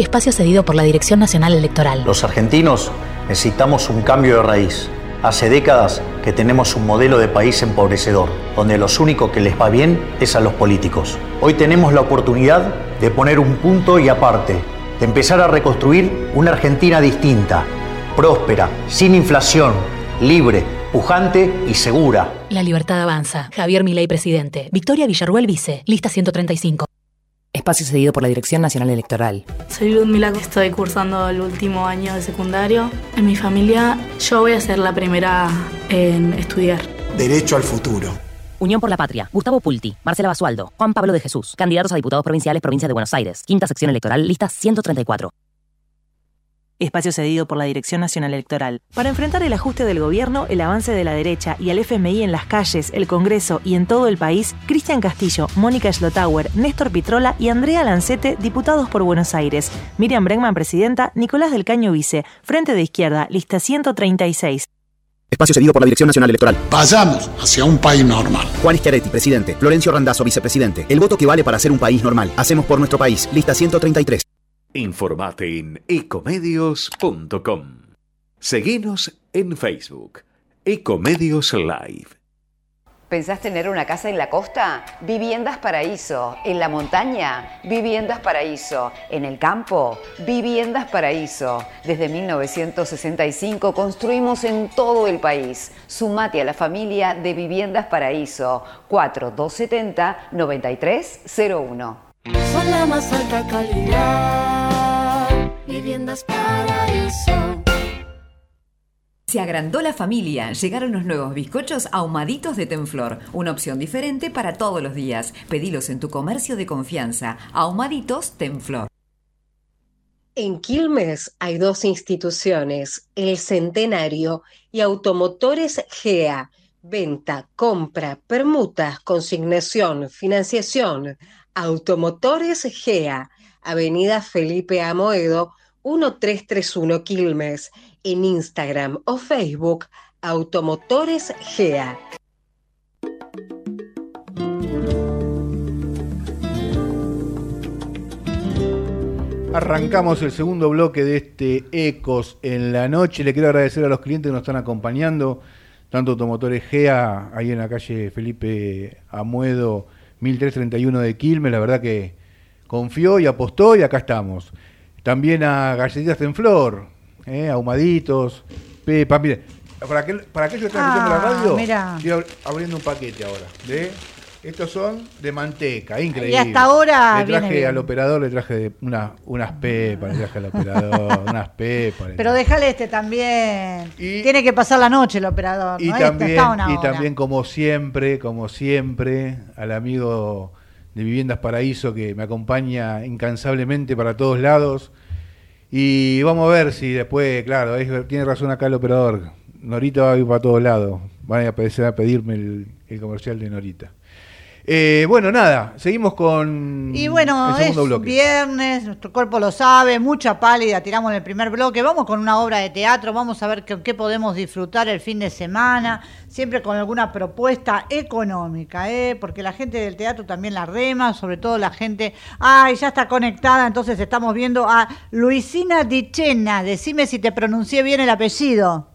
Speaker 9: espacio cedido por la Dirección Nacional Electoral.
Speaker 10: Los argentinos necesitamos un cambio de raíz. Hace décadas que tenemos un modelo de país empobrecedor, donde lo único que les va bien es a los políticos. Hoy tenemos la oportunidad de poner un punto y aparte de empezar a reconstruir una Argentina distinta, próspera, sin inflación, libre, pujante y segura.
Speaker 9: La libertad avanza. Javier Milei, presidente. Victoria Villarruel, vice. Lista 135.
Speaker 11: Espacio cedido por la Dirección Nacional Electoral.
Speaker 12: Soy Ludmila, estoy cursando el último año de secundario. En mi familia yo voy a ser la primera en estudiar.
Speaker 13: Derecho al futuro.
Speaker 11: Unión por la Patria. Gustavo Pulti, Marcela Basualdo, Juan Pablo de Jesús. Candidatos a diputados provinciales, provincia de Buenos Aires. Quinta sección electoral, lista 134. Espacio cedido por la Dirección Nacional Electoral. Para enfrentar el ajuste del gobierno, el avance de la derecha y al FMI en las calles, el Congreso y en todo el país, Cristian Castillo, Mónica Schlotauer, Néstor Pitrola y Andrea Lancete, diputados por Buenos Aires. Miriam Bregman, presidenta. Nicolás del Caño, vice. Frente de Izquierda, lista 136.
Speaker 14: Espacio cedido por la Dirección Nacional Electoral.
Speaker 15: Vayamos hacia un país normal.
Speaker 14: Juan Schiaretti, presidente. Florencio Randazzo, vicepresidente. El voto que vale para ser un país normal. Hacemos por nuestro país. Lista 133.
Speaker 16: Informate en ecomedios.com. Seguinos en Facebook. Ecomedios Live.
Speaker 17: ¿Pensás tener una casa en la costa? Viviendas Paraíso. En la montaña, Viviendas Paraíso. En el campo, Viviendas Paraíso. Desde 1965 construimos en todo el país. Sumate a la familia de Viviendas Paraíso. 4270-9301.
Speaker 7: Son la más alta calidad. Viviendas Paraíso.
Speaker 18: Se agrandó la familia. Llegaron los nuevos bizcochos ahumaditos de Tenflor. Una opción diferente para todos los días. Pedilos en tu comercio de confianza. Ahumaditos Tenflor.
Speaker 19: En Quilmes hay dos instituciones, el Centenario y Automotores GEA. Venta, compra, permutas, consignación, financiación. Automotores GEA. Avenida Felipe Amoedo, 1331 Quilmes. En Instagram o Facebook, Automotores GEA.
Speaker 3: Arrancamos el segundo bloque de este Ecos en la noche. Le quiero agradecer a los clientes que nos están acompañando, tanto Automotores GEA, ahí en la calle Felipe Amuedo, 1331 de Quilmes. La verdad que confió y apostó y acá estamos. También a Galletitas en Flor, eh, ahumaditos, Pepa. Mire, para, aquel, para aquellos que están escuchando la
Speaker 4: Ah,
Speaker 3: radio, estoy ab- abriendo un paquete ahora. de Estos son de manteca, increíble.
Speaker 4: Y hasta ahora
Speaker 3: Le
Speaker 4: viene
Speaker 3: traje
Speaker 4: bien.
Speaker 3: al operador, le traje de una, unas pepas, le traje al operador, unas pepas.
Speaker 4: Pero déjale este también. Tiene que pasar la noche el operador.
Speaker 3: Y
Speaker 4: ¿no? Este
Speaker 3: también,
Speaker 4: está
Speaker 3: y también, como siempre, como siempre, al amigo de Viviendas Paraíso que me acompaña incansablemente para todos lados. Y vamos a ver si después, claro, es- tiene razón acá el operador. Norita va a ir para todos lados. Van a empezar a pedirme el, el comercial de Norita. Eh, bueno, nada, seguimos con
Speaker 4: Y bueno,
Speaker 3: el
Speaker 4: es
Speaker 3: bloque.
Speaker 4: viernes, nuestro cuerpo lo sabe, mucha pálida, tiramos en el primer bloque, vamos con una obra de teatro, vamos a ver con qué podemos disfrutar el fin de semana, siempre con alguna propuesta económica, ¿eh? porque la gente del teatro también la rema, sobre todo la gente, ay, ya está conectada, entonces estamos viendo a Luisina Dichena, decime si te pronuncié bien el apellido.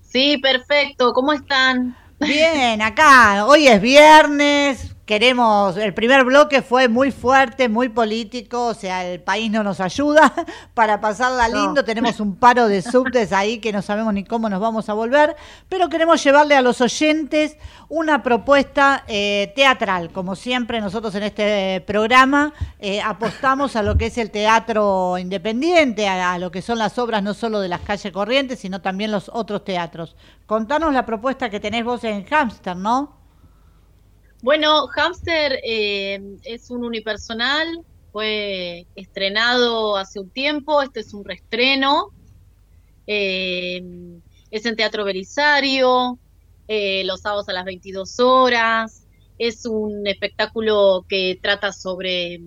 Speaker 20: Sí, perfecto. ¿Cómo están?
Speaker 4: Bien, acá, hoy es viernes, queremos, el primer bloque fue muy fuerte, muy político, o sea, el país no nos ayuda para pasarla lindo, tenemos un paro de subtes ahí que no sabemos ni cómo nos vamos a volver, pero queremos llevarle a los oyentes una propuesta eh, teatral, como siempre nosotros en este programa eh, apostamos a lo que es el teatro independiente, a, a lo que son las obras no solo de las calles corrientes, sino también los otros teatros. Contanos la propuesta que tenés vos en Hamster, ¿no?
Speaker 20: Bueno, Hamster eh, es un unipersonal, fue estrenado hace un tiempo, este es un reestreno, eh, es en Teatro Belisario, eh, los sábados a las 22 horas, es un espectáculo que trata sobre,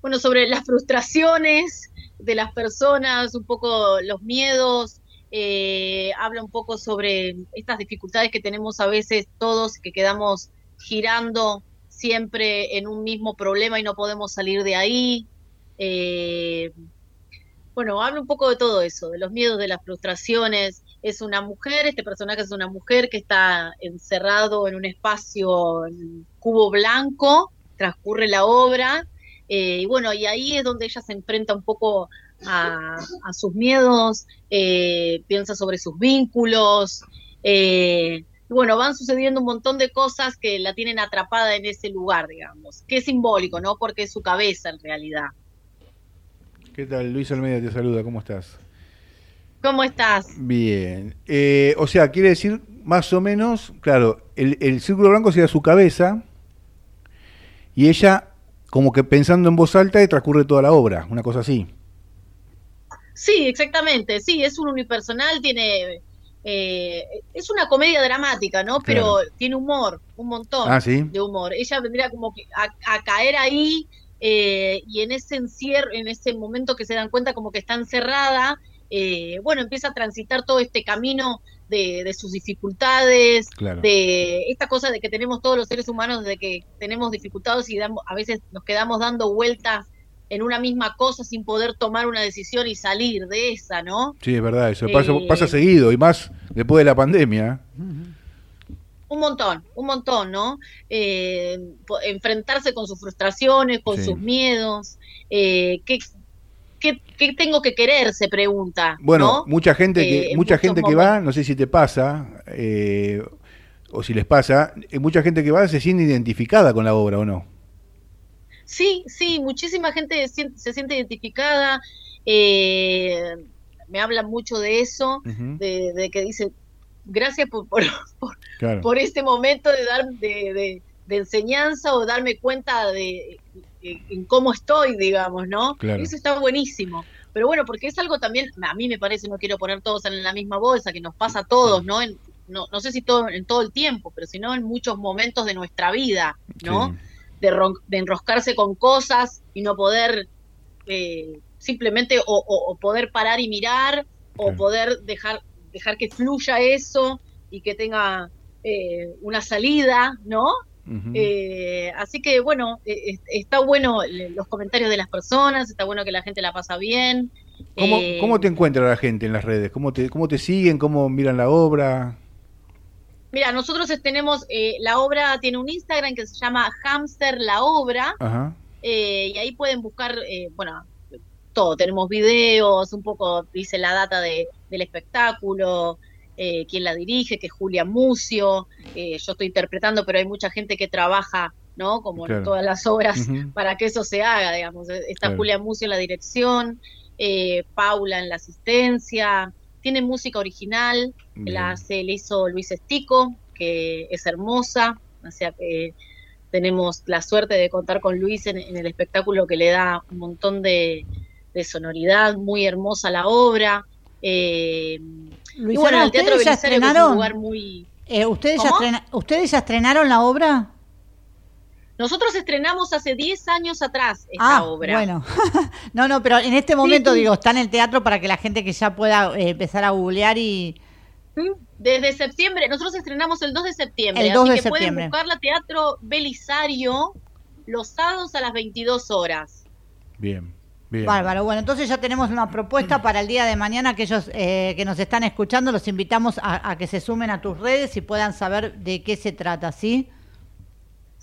Speaker 20: bueno, sobre las frustraciones de las personas, un poco los miedos, eh, habla un poco sobre estas dificultades que tenemos a veces todos, que quedamos girando siempre en un mismo problema y no podemos salir de ahí. Eh, bueno, habla un poco de todo eso, de los miedos, de las frustraciones. Es una mujer, este personaje es una mujer que está encerrado en un espacio, en cubo blanco, transcurre la obra Eh, y bueno, y ahí es donde ella se enfrenta un poco a, sus miedos, eh, piensa sobre sus vínculos. Y bueno, van sucediendo un montón de cosas que la tienen atrapada en ese lugar, digamos. Que es simbólico, ¿no? Porque es su cabeza en realidad.
Speaker 3: ¿Qué tal? Luis Almeida te saluda, ¿cómo estás?
Speaker 20: ¿Cómo estás?
Speaker 3: Bien. Eh, o sea, quiere decir más o menos, claro, el, el círculo blanco sería su cabeza y ella como que pensando en voz alta y transcurre toda la obra, una cosa así.
Speaker 20: Sí, exactamente. Sí, es un unipersonal, tiene. Eh, es una comedia dramática, ¿no? Pero tiene humor, un montón
Speaker 3: Ah, ¿sí?
Speaker 20: de humor. Ella vendría como que a, a caer ahí eh, y en ese encierro, en ese momento que se dan cuenta como que está encerrada, eh, bueno, empieza a transitar todo este camino de, de sus dificultades,
Speaker 3: Claro.
Speaker 20: de esta cosa de que tenemos todos los seres humanos, de que tenemos dificultades y damos, a veces nos quedamos dando vueltas en una misma cosa sin poder tomar una decisión y salir de esa, ¿no?
Speaker 3: Sí, es verdad, eso pasa,
Speaker 20: Eh,
Speaker 3: pasa seguido y más después de la pandemia.
Speaker 20: Un montón, un montón, ¿no? Eh, enfrentarse con sus frustraciones, con
Speaker 3: Sí.
Speaker 20: sus miedos. Eh, ¿qué, qué, qué tengo que querer? Se pregunta.
Speaker 3: Bueno,
Speaker 20: ¿no?
Speaker 3: mucha gente
Speaker 20: Eh,
Speaker 3: que
Speaker 20: en
Speaker 3: mucha gente que va, no sé si te pasa eh, o si les pasa, eh, mucha gente que va se siente identificada con la obra o no.
Speaker 20: Sí, sí, muchísima gente sien- se siente identificada. eh, me hablan mucho de eso, de, de que dice, gracias por, por, por,
Speaker 3: Claro.
Speaker 20: por este momento de dar de, de- de enseñanza o darme cuenta de, en cómo estoy, digamos, ¿no?
Speaker 3: Claro.
Speaker 20: Eso está buenísimo. Pero bueno, porque es algo también, a mí me parece, no quiero poner todos en la misma bolsa, que nos pasa a todos, ¿no? En- no, no sé si todo en todo el tiempo, pero sino en muchos momentos de nuestra vida, ¿no? De, enroscarse con cosas y no poder eh, simplemente o, o- o poder parar y mirar o poder dejar dejar que fluya eso y que tenga eh, una salida, ¿no? Eh, así que bueno, eh, es- está bueno los comentarios de las personas, está bueno que la gente la pasa bien.
Speaker 3: ¿Cómo,
Speaker 20: Eh,
Speaker 3: cómo te encuentra la gente en las redes? ¿Cómo te, ¿Cómo te siguen? ¿Cómo miran la obra?
Speaker 20: Mira, nosotros tenemos, eh, la obra tiene un Instagram que se llama Hamster la obra,
Speaker 3: Ajá.
Speaker 20: eh, y ahí pueden buscar, eh, bueno, todo, tenemos videos, un poco dice la data de, del espectáculo, eh, quién la dirige, que es Julia Mucio, eh, yo estoy interpretando, pero hay mucha gente que trabaja, ¿no? Como
Speaker 13: Claro.
Speaker 20: en todas las obras, para que eso se haga, digamos. Está
Speaker 13: Claro.
Speaker 20: Julia Mucio en la dirección, eh, Paula en la asistencia, tiene música original,
Speaker 13: Bien.
Speaker 20: la hace, le hizo Luis Estico, que es hermosa, o sea que tenemos la suerte de contar con Luis en, en el espectáculo que le da un montón de, de sonoridad, muy hermosa la obra. eh, y bueno, el Teatro
Speaker 4: ¿ustedes ya
Speaker 20: Belisario que es un
Speaker 4: estrenaron?
Speaker 20: lugar muy...
Speaker 4: Eh, ¿ustedes, ya
Speaker 20: ¿Cómo?
Speaker 4: estrena- ¿Ustedes ya estrenaron la obra?
Speaker 20: Nosotros estrenamos hace 10 años atrás esta
Speaker 4: ah,
Speaker 20: obra.
Speaker 4: bueno. no, no, pero en este momento,
Speaker 20: sí.
Speaker 4: digo, está en el teatro para que la gente que ya pueda eh, empezar a googlear y...
Speaker 20: Desde septiembre, nosotros estrenamos el 2 de septiembre,
Speaker 4: El 2
Speaker 20: así
Speaker 4: de
Speaker 20: que
Speaker 4: septiembre.
Speaker 20: pueden buscarla Teatro Belisario los sábados a las 22 horas.
Speaker 3: Bien, bien.
Speaker 4: Bárbaro. Bueno, entonces ya tenemos una propuesta para el día de mañana. Aquellos eh, que nos están escuchando, los invitamos a, a que se sumen a tus redes y puedan saber de qué se trata, ¿sí?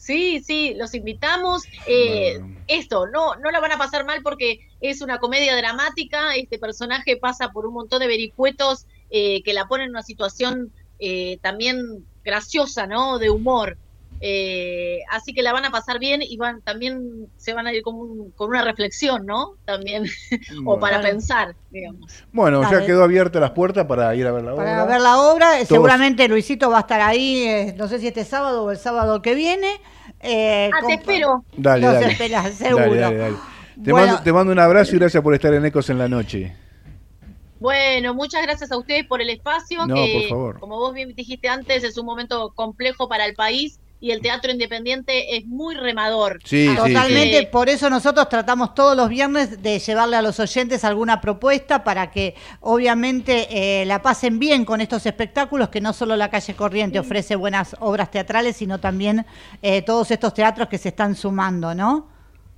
Speaker 20: Sí, sí, los invitamos. Eh, Esto, no, no la van a pasar mal porque es una comedia dramática. Este personaje pasa por un montón de vericuetos eh, que la ponen en una situación eh, también graciosa, ¿no? De humor. Eh, así que la van a pasar bien y van también se van a ir con, un- con una reflexión, ¿no? También, o para pensar, digamos.
Speaker 3: Bueno,
Speaker 4: Dale.
Speaker 3: ya quedó abierta las puertas para ir a ver la obra.
Speaker 4: Para ver la obra, eh,
Speaker 3: Todos-
Speaker 4: seguramente Luisito va a estar ahí, eh, no sé si este sábado o el sábado que viene. Eh,
Speaker 20: Ah, te espero.
Speaker 3: Dale,
Speaker 4: Nos
Speaker 3: dale.
Speaker 4: esperás, seguro.
Speaker 3: Dale, dale, dale. Te,
Speaker 4: Bueno.
Speaker 3: mando, te mando un abrazo y gracias por estar en Ecos en la noche.
Speaker 20: Bueno, muchas gracias a ustedes por el espacio.
Speaker 3: No,
Speaker 20: que,
Speaker 3: por favor.
Speaker 20: Como vos bien dijiste antes, es un momento complejo para el país y el teatro independiente es muy remador.
Speaker 3: Sí, sí,
Speaker 4: Totalmente,
Speaker 20: sí.
Speaker 4: por eso nosotros tratamos todos los viernes de llevarle a los oyentes alguna propuesta para que obviamente eh, la pasen bien con estos espectáculos, que no solo la calle Corriente ofrece buenas obras teatrales, sino también eh, todos estos teatros que se están sumando, ¿no?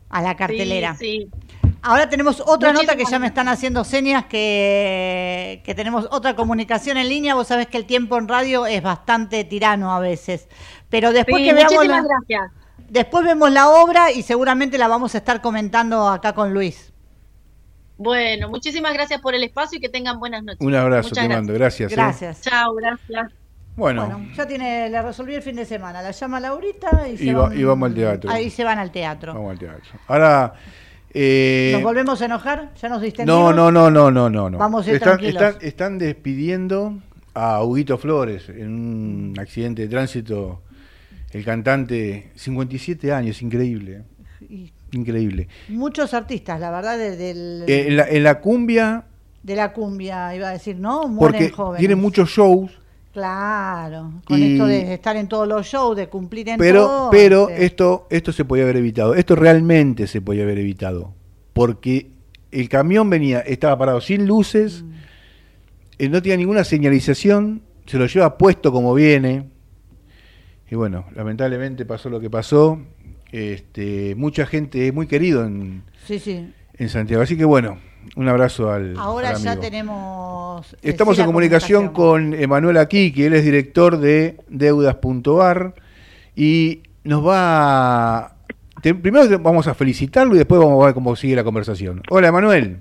Speaker 4: A la cartelera.
Speaker 20: Sí, sí.
Speaker 4: Ahora tenemos otra nota que ya me están haciendo señas que, que tenemos otra comunicación en línea. Vos sabés que el tiempo en radio es bastante tirano a veces. Pero después
Speaker 20: Sí,
Speaker 4: que veamos
Speaker 20: muchísimas
Speaker 4: la-
Speaker 20: gracias.
Speaker 4: después vemos la obra y seguramente la vamos a estar comentando acá con Luis.
Speaker 20: Bueno, muchísimas gracias por el espacio y que tengan buenas noches.
Speaker 3: Un abrazo,
Speaker 20: Muchas
Speaker 3: te mando, gracias. ¿eh?
Speaker 4: Gracias.
Speaker 20: Chao, gracias.
Speaker 3: Bueno,
Speaker 4: Bueno, ya tiene, le resolví el fin de semana. La llama Laurita y, se
Speaker 3: Y va-
Speaker 4: van-
Speaker 3: y vamos al teatro.
Speaker 4: Ahí se van al teatro.
Speaker 3: vamos al teatro. Ahora, eh,
Speaker 4: ¿Nos volvemos a enojar? ¿Ya nos distendimos?
Speaker 3: no, no, no, no, no, no, no.
Speaker 4: Vamos a ir
Speaker 3: están,
Speaker 4: tranquilos.
Speaker 3: están, están despidiendo a Huguito Flores en un accidente de tránsito. El cantante, 57 años, increíble. Increíble.
Speaker 4: Muchos artistas, la verdad, de, del-
Speaker 3: Eh, en, la, en la cumbia,
Speaker 4: de la cumbia, iba a decir, ¿no? Mueren
Speaker 3: porque
Speaker 4: jóvenes.
Speaker 3: tiene muchos shows,
Speaker 4: Claro, con
Speaker 3: Y-
Speaker 4: esto de estar en todos los shows, de cumplir en
Speaker 3: pero,
Speaker 4: todo.
Speaker 3: pero
Speaker 4: este,
Speaker 3: esto, esto se podía haber evitado. Esto realmente se podía haber evitado. Porque el camión venía, estaba parado sin luces,
Speaker 4: Mm.
Speaker 3: eh, no tenía ninguna señalización, se lo lleva puesto como viene. Y bueno, lamentablemente pasó lo que pasó. Este, mucha gente es muy querido en,
Speaker 4: Sí, sí.
Speaker 3: en Santiago. Así que bueno, un abrazo al.
Speaker 4: Ahora
Speaker 3: al
Speaker 4: ya tenemos. eh,
Speaker 3: Estamos
Speaker 4: sí,
Speaker 3: en
Speaker 4: la
Speaker 3: comunicación con Emanuel aquí, que él es director de deudas.ar y nos va a... te- primero vamos a felicitarlo y después vamos a ver cómo sigue la conversación. Hola Emanuel.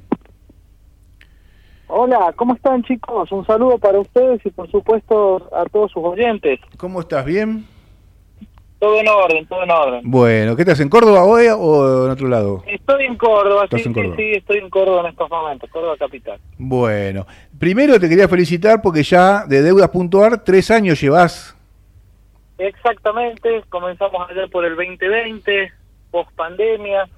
Speaker 13: Hola, ¿cómo están chicos? Un saludo para ustedes y por supuesto a todos sus oyentes.
Speaker 3: ¿Cómo estás? ¿Bien?
Speaker 13: Todo en orden, todo en orden.
Speaker 3: Bueno, ¿qué estás en Córdoba hoy o en otro lado?
Speaker 13: Estoy en Córdoba,
Speaker 3: Estás
Speaker 13: sí,
Speaker 3: en Córdoba.
Speaker 13: sí, estoy en Córdoba en estos momentos, Córdoba capital.
Speaker 3: Bueno, primero te quería felicitar porque ya de deudas.ar tres años llevas.
Speaker 13: Exactamente, comenzamos ayer por el 2020, post pandemia,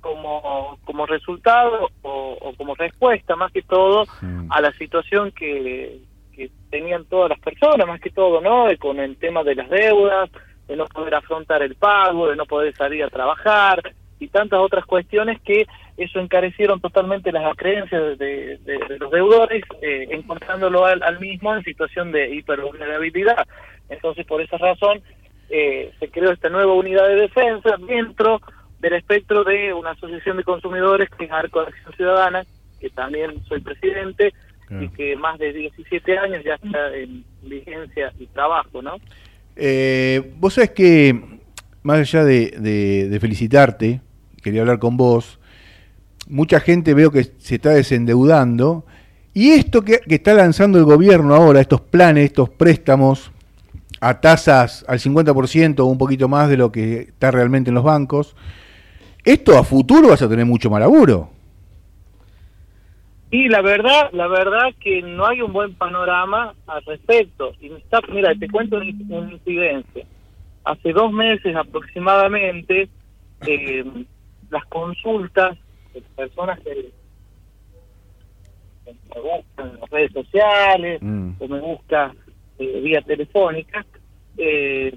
Speaker 13: como, como resultado o, o como respuesta más que todo a la situación que, que tenían todas las personas, más que todo, ¿no? Eh, Con el tema de las deudas, de no poder afrontar el pago, de no poder salir a trabajar y tantas otras cuestiones que eso encarecieron totalmente las creencias de, de- de los deudores, eh, encontrándolo al, al mismo en situación de hipervulnerabilidad. Entonces, por esa razón, eh, se creó esta nueva unidad de defensa dentro del espectro de una asociación de consumidores que es Arco de Acción Ciudadana, que también soy presidente y que más de 17 años ya está en vigencia y trabajo, ¿no?
Speaker 3: Eh, vos sabés que, más allá de, de- felicitarte, quería hablar con vos, mucha gente veo que se está desendeudando, y esto que, que está lanzando el gobierno ahora, estos planes, estos préstamos a tasas al 50% o un poquito más de lo que está realmente en los bancos, esto a futuro vas a tener mucho más laburo.
Speaker 13: Y la verdad, la verdad que no hay un buen panorama al respecto. Y me está, mira, te cuento una una incidencia. Hace dos meses aproximadamente, eh, las consultas de personas que que me buscan en las redes sociales o me busca eh, vía telefónica, eh,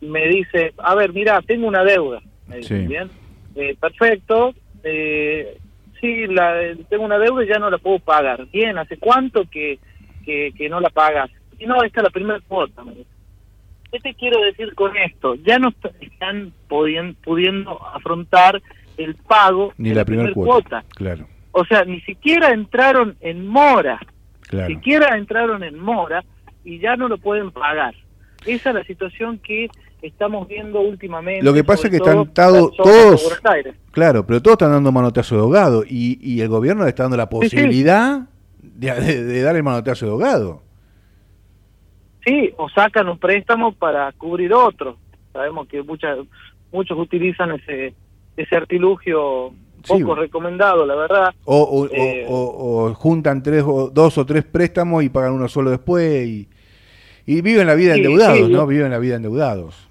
Speaker 13: me dice, a ver, mira, tengo una deuda. Me dice,
Speaker 3: Sí.
Speaker 13: bien, Eh, perfecto, eh, sí, la, tengo una deuda y ya no la puedo pagar. Bien, ¿hace cuánto que, que, que no la pagas? Y no, esta es la primera cuota. ¿Qué te quiero decir con esto? Ya no est- están podien- pudiendo afrontar el pago
Speaker 3: Ni
Speaker 13: de
Speaker 3: la primera
Speaker 13: primer
Speaker 3: cuota. Claro,
Speaker 13: O sea, ni siquiera entraron en mora,
Speaker 3: claro.
Speaker 13: siquiera entraron en mora y ya no lo pueden pagar. Esa es la situación que estamos viendo últimamente.
Speaker 3: Lo que pasa es que
Speaker 13: todo
Speaker 3: están
Speaker 13: de
Speaker 3: todos, claro, pero todos están dando manotazo de ahogado y, y el gobierno le está dando la
Speaker 13: Sí, sí.
Speaker 3: posibilidad de, de- de dar el manotazo de ahogado.
Speaker 13: Sí, o sacan un préstamo para cubrir otro. Sabemos que muchas, muchos utilizan ese, ese artilugio
Speaker 3: Sí.
Speaker 13: poco recomendado, la verdad.
Speaker 3: O, o-
Speaker 13: Eh,
Speaker 3: o- o- o juntan tres o, dos o tres préstamos y pagan uno solo después y, y viven la vida
Speaker 13: Sí,
Speaker 3: endeudados,
Speaker 13: sí.
Speaker 3: ¿no? Viven la vida endeudados.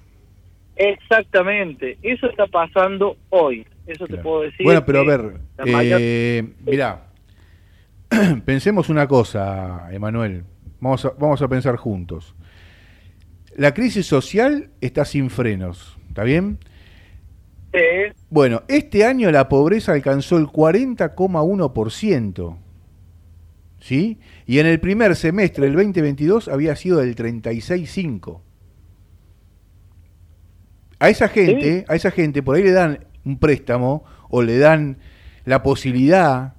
Speaker 13: Exactamente, eso está pasando hoy. Eso te puedo decir.
Speaker 3: Bueno, pero a ver,
Speaker 13: mayor-
Speaker 3: eh, mirá, pensemos una cosa, Emanuel, vamos a, vamos a pensar juntos. La crisis social está sin frenos, ¿está bien?
Speaker 13: Sí.
Speaker 3: Bueno, este año la pobreza alcanzó el 40,1%, ¿sí? Y en el primer semestre del 2022 había sido del 36,5%. A esa gente, a esa gente por ahí le dan un préstamo o le dan la posibilidad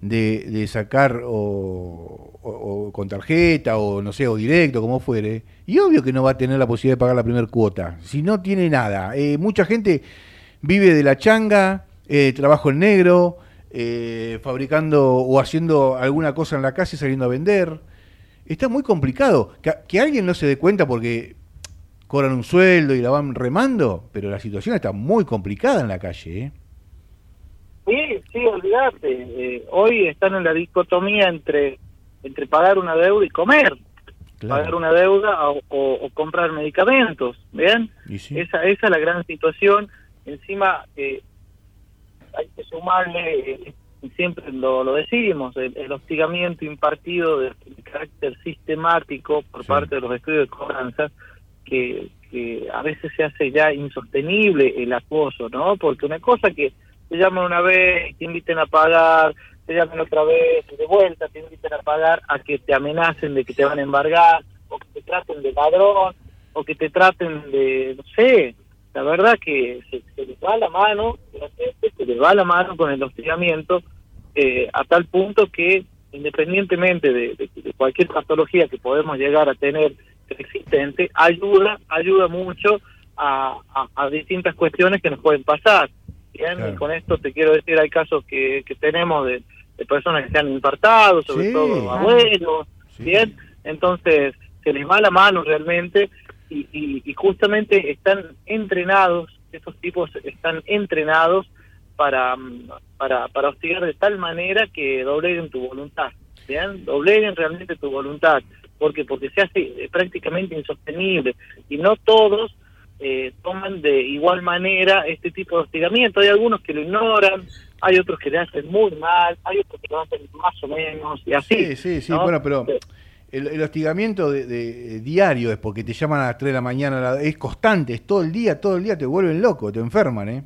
Speaker 3: de, de sacar o, o- o con tarjeta o no sé, o directo, como fuere, y obvio que no va a tener la posibilidad de pagar la primera cuota, si no tiene nada. Eh, mucha gente vive de la changa, eh, trabajo en negro, eh, fabricando o haciendo alguna cosa en la casa y saliendo a vender. Está muy complicado. Que, que alguien no se dé cuenta porque cobran un sueldo y la van remando, pero la situación está muy complicada en la calle. ¿eh?
Speaker 13: Sí, sí, olvídate. Eh, hoy están en la dicotomía entre entre pagar una deuda y comer. Pagar una deuda o, o- o comprar medicamentos, ¿bien? Esa, esa es la gran situación. Encima, eh, hay que sumarle, eh, siempre lo, lo decimos, el, el hostigamiento impartido de, de carácter sistemático por parte de los estudios de cobranza, que, que a veces se hace ya insostenible el acoso, ¿no? Porque una cosa que te llaman una vez te inviten a pagar, te llaman otra vez de vuelta te inviten a pagar, a que te amenacen de que te van a embargar, o que te traten de ladrón, o que te traten de, no sé, la verdad que se, se les va la mano, se les va la mano con el hostigamiento, eh, a tal punto que independientemente de, de- de cualquier patología que podemos llegar a tener existente, ayuda, ayuda mucho a, a- a distintas cuestiones que nos pueden pasar. Bien, y con esto te quiero decir, hay casos que, que tenemos de, de personas que se han infartado, sobre
Speaker 3: Sí.
Speaker 13: todo abuelos, bien, entonces se les va la mano realmente y, y, y justamente están entrenados, estos tipos están entrenados para, mm, para, para hostigar de tal manera que dobleguen tu voluntad, bien, dobleguen realmente tu voluntad, porque porque se hace eh, prácticamente insostenible y no todos eh, toman de igual manera este tipo de hostigamiento. Hay algunos que lo ignoran, hay otros que le hacen muy mal, hay otros que lo hacen más o menos y así.
Speaker 3: Sí, sí, sí,
Speaker 13: ¿no?
Speaker 3: bueno, pero el, el hostigamiento de, de- diario es porque te llaman a las 3 de la mañana, la- es constante, es todo el día, todo el día te vuelven loco, te enferman, ¿eh?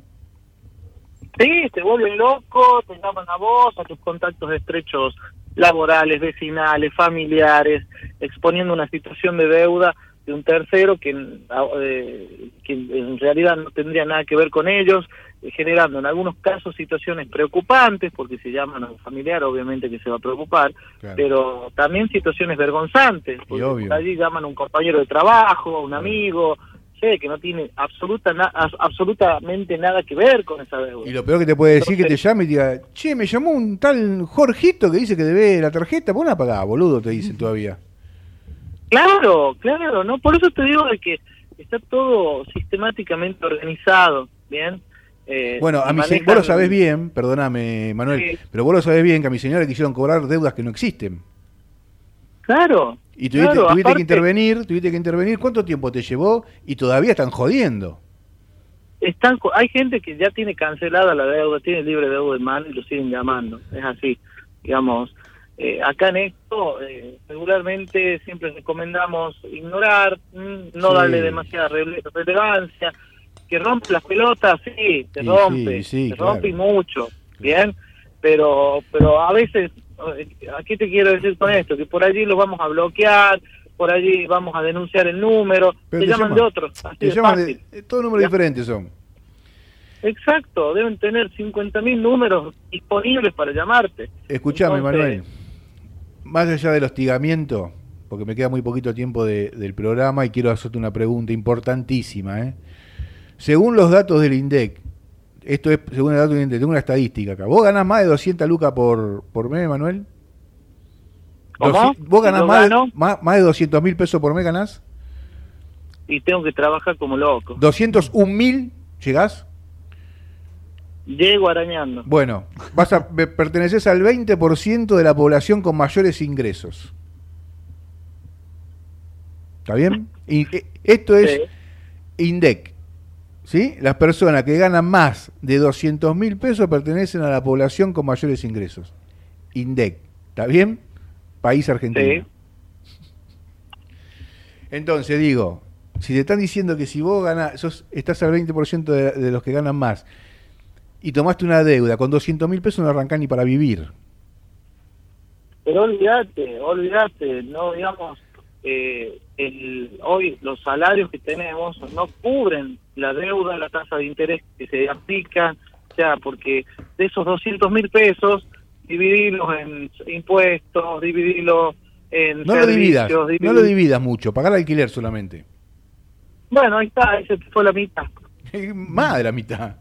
Speaker 13: Sí, te vuelven loco, te llaman a vos, a tus contactos estrechos laborales, vecinales, familiares, exponiendo una situación de deuda de un tercero que, eh, que en realidad no tendría nada que ver con ellos, eh, generando en algunos casos situaciones preocupantes, porque si llaman a un familiar obviamente que se va a preocupar,
Speaker 3: Claro.
Speaker 13: pero también situaciones vergonzantes, porque por allí llaman a un compañero de trabajo, a un amigo, que no tiene absoluta na- absolutamente nada que ver con esa deuda.
Speaker 3: Y lo peor que te puede decir que te llame y diga, che, me llamó un tal Jorgito que dice que debe la tarjeta, ¿por una pagada, boludo? Te dicen todavía.
Speaker 13: Claro, claro, ¿no? Por eso te digo de que está todo sistemáticamente organizado, ¿bien? Eh,
Speaker 3: Bueno, a mi
Speaker 13: manejan-
Speaker 3: vos lo sabés bien, perdóname, Manuel,
Speaker 13: Sí.
Speaker 3: pero vos lo sabés bien que a mi señora quisieron cobrar deudas que no existen.
Speaker 13: Claro.
Speaker 3: Y tuviste,
Speaker 13: claro,
Speaker 3: tuviste
Speaker 13: aparte-
Speaker 3: que intervenir, tuviste que intervenir. ¿Cuánto tiempo te llevó? Y todavía están jodiendo.
Speaker 13: Están, hay gente que ya tiene cancelada la deuda, tiene libre deuda en mano y lo siguen llamando. Es así, digamos. Eh, acá en esto, eh, regularmente siempre recomendamos ignorar, mm, no
Speaker 3: Sí.
Speaker 13: darle demasiada rele- relevancia. Que rompe las pelotas, sí, te rompe,
Speaker 3: sí,
Speaker 13: te
Speaker 3: claro.
Speaker 13: rompe y mucho, bien, pero pero a veces, ¿a qué te quiero decir con esto? Que por allí los vamos a bloquear, por allí vamos a denunciar el número, te
Speaker 3: te
Speaker 13: llaman
Speaker 3: llaman-
Speaker 13: de otros, así
Speaker 3: Te
Speaker 13: de
Speaker 3: llaman
Speaker 13: fácil.
Speaker 3: de, todos números diferentes son.
Speaker 13: Exacto, deben tener 50.000 números disponibles para llamarte.
Speaker 3: Escuchame,
Speaker 13: Entonces-
Speaker 3: Manuel. Más allá del hostigamiento, porque me queda muy poquito tiempo de- del programa y quiero hacerte una pregunta importantísima. ¿eh? Según los datos del INDEC, esto es según el dato tengo una estadística acá. ¿Vos ganás más de 200 lucas por, por mes, Manuel?
Speaker 13: ¿Cómo?
Speaker 3: ¿Vos ganás más, de- más, más de 200 mil pesos por mes ganás?
Speaker 13: Y tengo que trabajar como loco.
Speaker 3: ¿201 mil llegás?
Speaker 13: Llego arañando.
Speaker 3: Bueno, vas a perteneces al 20% de la población con mayores ingresos. ¿Está bien? Y, eh, esto es INDEC. ¿Sí? Las personas que ganan más de 200 mil pesos pertenecen a la población con mayores ingresos. INDEC. ¿Está bien? País argentino. Entonces digo, si te están diciendo que si vos ganas, sos, estás al 20% de, de los que ganan más y tomaste una deuda con 200 mil pesos no arrancás ni para vivir.
Speaker 13: Pero olvídate, olvídate, no digamos, eh, el, hoy los salarios que tenemos no cubren la deuda, la tasa de interés que se aplica, o sea, porque de esos 200 mil pesos, dividirlos en impuestos, dividirlos en
Speaker 3: No lo dividas, no lo dividas mucho, pagar alquiler solamente.
Speaker 13: Bueno, ahí está, ese fue la mitad.
Speaker 3: Más de la mitad.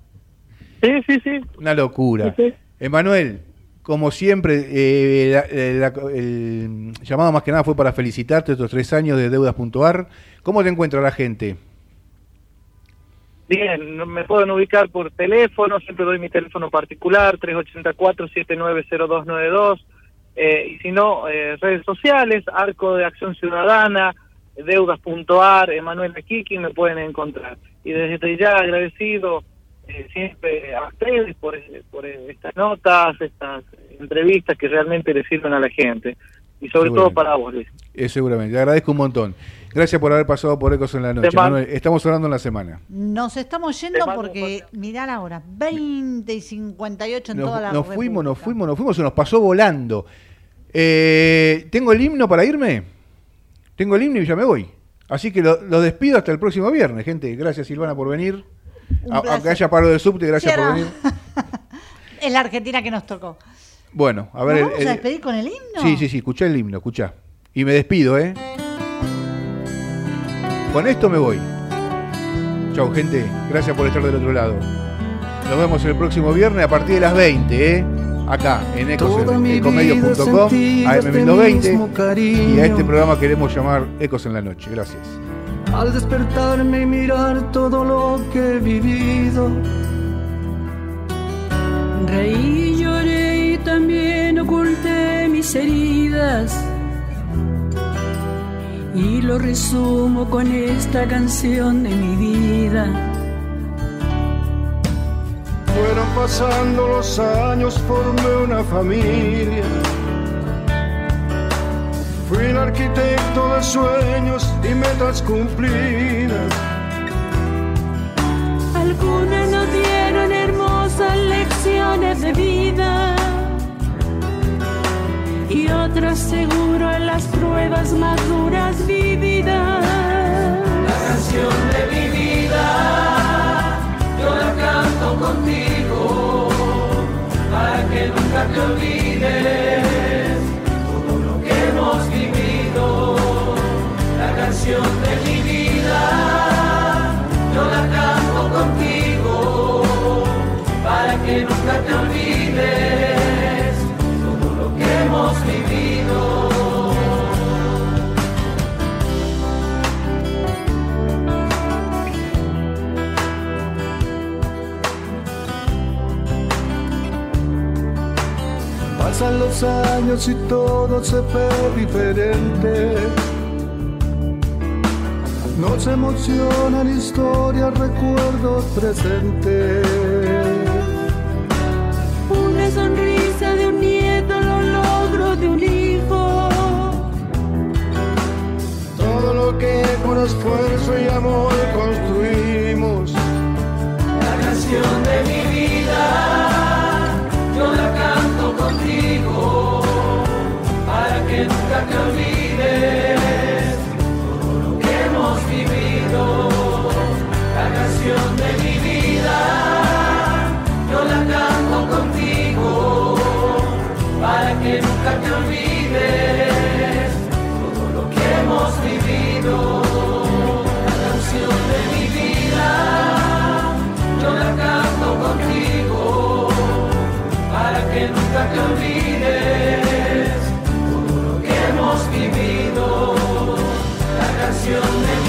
Speaker 13: Sí, sí, sí.
Speaker 3: Una locura. Emanuel, como siempre, eh, la- eh, la- el llamado más que nada fue para felicitarte estos tres años de deudas.ar. ¿Cómo te encuentra la gente?
Speaker 13: Bien, me pueden ubicar por teléfono, siempre doy mi teléfono particular, 384-790292, eh, y si no, eh, redes sociales, Arco de Acción Ciudadana, deudas.ar, Emanuel Kiki, me pueden encontrar. Y desde ya agradecido eh, siempre a ustedes por, por estas notas, estas entrevistas que realmente le sirven a la gente. Y sobre todo para vos, Luis.
Speaker 3: Eh, seguramente, te agradezco un montón. Gracias por haber pasado por Ecos en la noche. Manuel, estamos hablando en la semana.
Speaker 4: Nos estamos yendo porque, mirá la hora, 20 y 58 en
Speaker 3: Nos,
Speaker 4: toda la
Speaker 3: nos fuimos, nos fuimos, nos fuimos, se nos pasó volando. Eh, ¿Tengo el himno para irme? Tengo el himno y ya me voy. Así que lo, lo despido hasta el próximo viernes, gente. Gracias, Silvana, por venir. A- haya paro de subte, gracias por venir.
Speaker 4: Es la Argentina que nos tocó.
Speaker 3: Bueno, a ver.
Speaker 4: ¿Nos vamos
Speaker 3: el-
Speaker 4: a despedir con el himno?
Speaker 3: Sí, sí, sí, escuchá el himno, escuchá. Y me despido, ¿eh? Con esto me voy. Chau, gente. Gracias por estar del otro lado. Nos vemos el próximo viernes a partir de las 20, ¿eh? Acá, en
Speaker 21: he sentido este
Speaker 3: AM1220.
Speaker 21: mismo cariño.
Speaker 3: Y a este programa queremos llamar Ecos en la Noche. Gracias.
Speaker 21: Al despertarme y mirar todo lo que he vivido,
Speaker 22: Reí, lloré y también oculté mis heridas. Y lo resumo con esta canción de mi vida.
Speaker 21: fueron pasando los años, formé una familia. Fui el arquitecto de sueños y metas cumplidas.
Speaker 22: Algunas nos dieron hermosas lecciones de vida. Y otras seguro en las pruebas más duras vividas.
Speaker 21: La canción de mi vida, yo la canto contigo, para que nunca te olvides los años y todo se ve diferente. Nos emocionan historias, recuerdos presentes.
Speaker 22: Una sonrisa de un nieto, los logros de un hijo.
Speaker 21: Todo lo que con esfuerzo y amor construimos. La canción de mi nunca te olvides todo lo que hemos vivido. La canción de mi vida, yo la canto contigo, para que nunca te olvides todo lo que hemos vivido. La canción de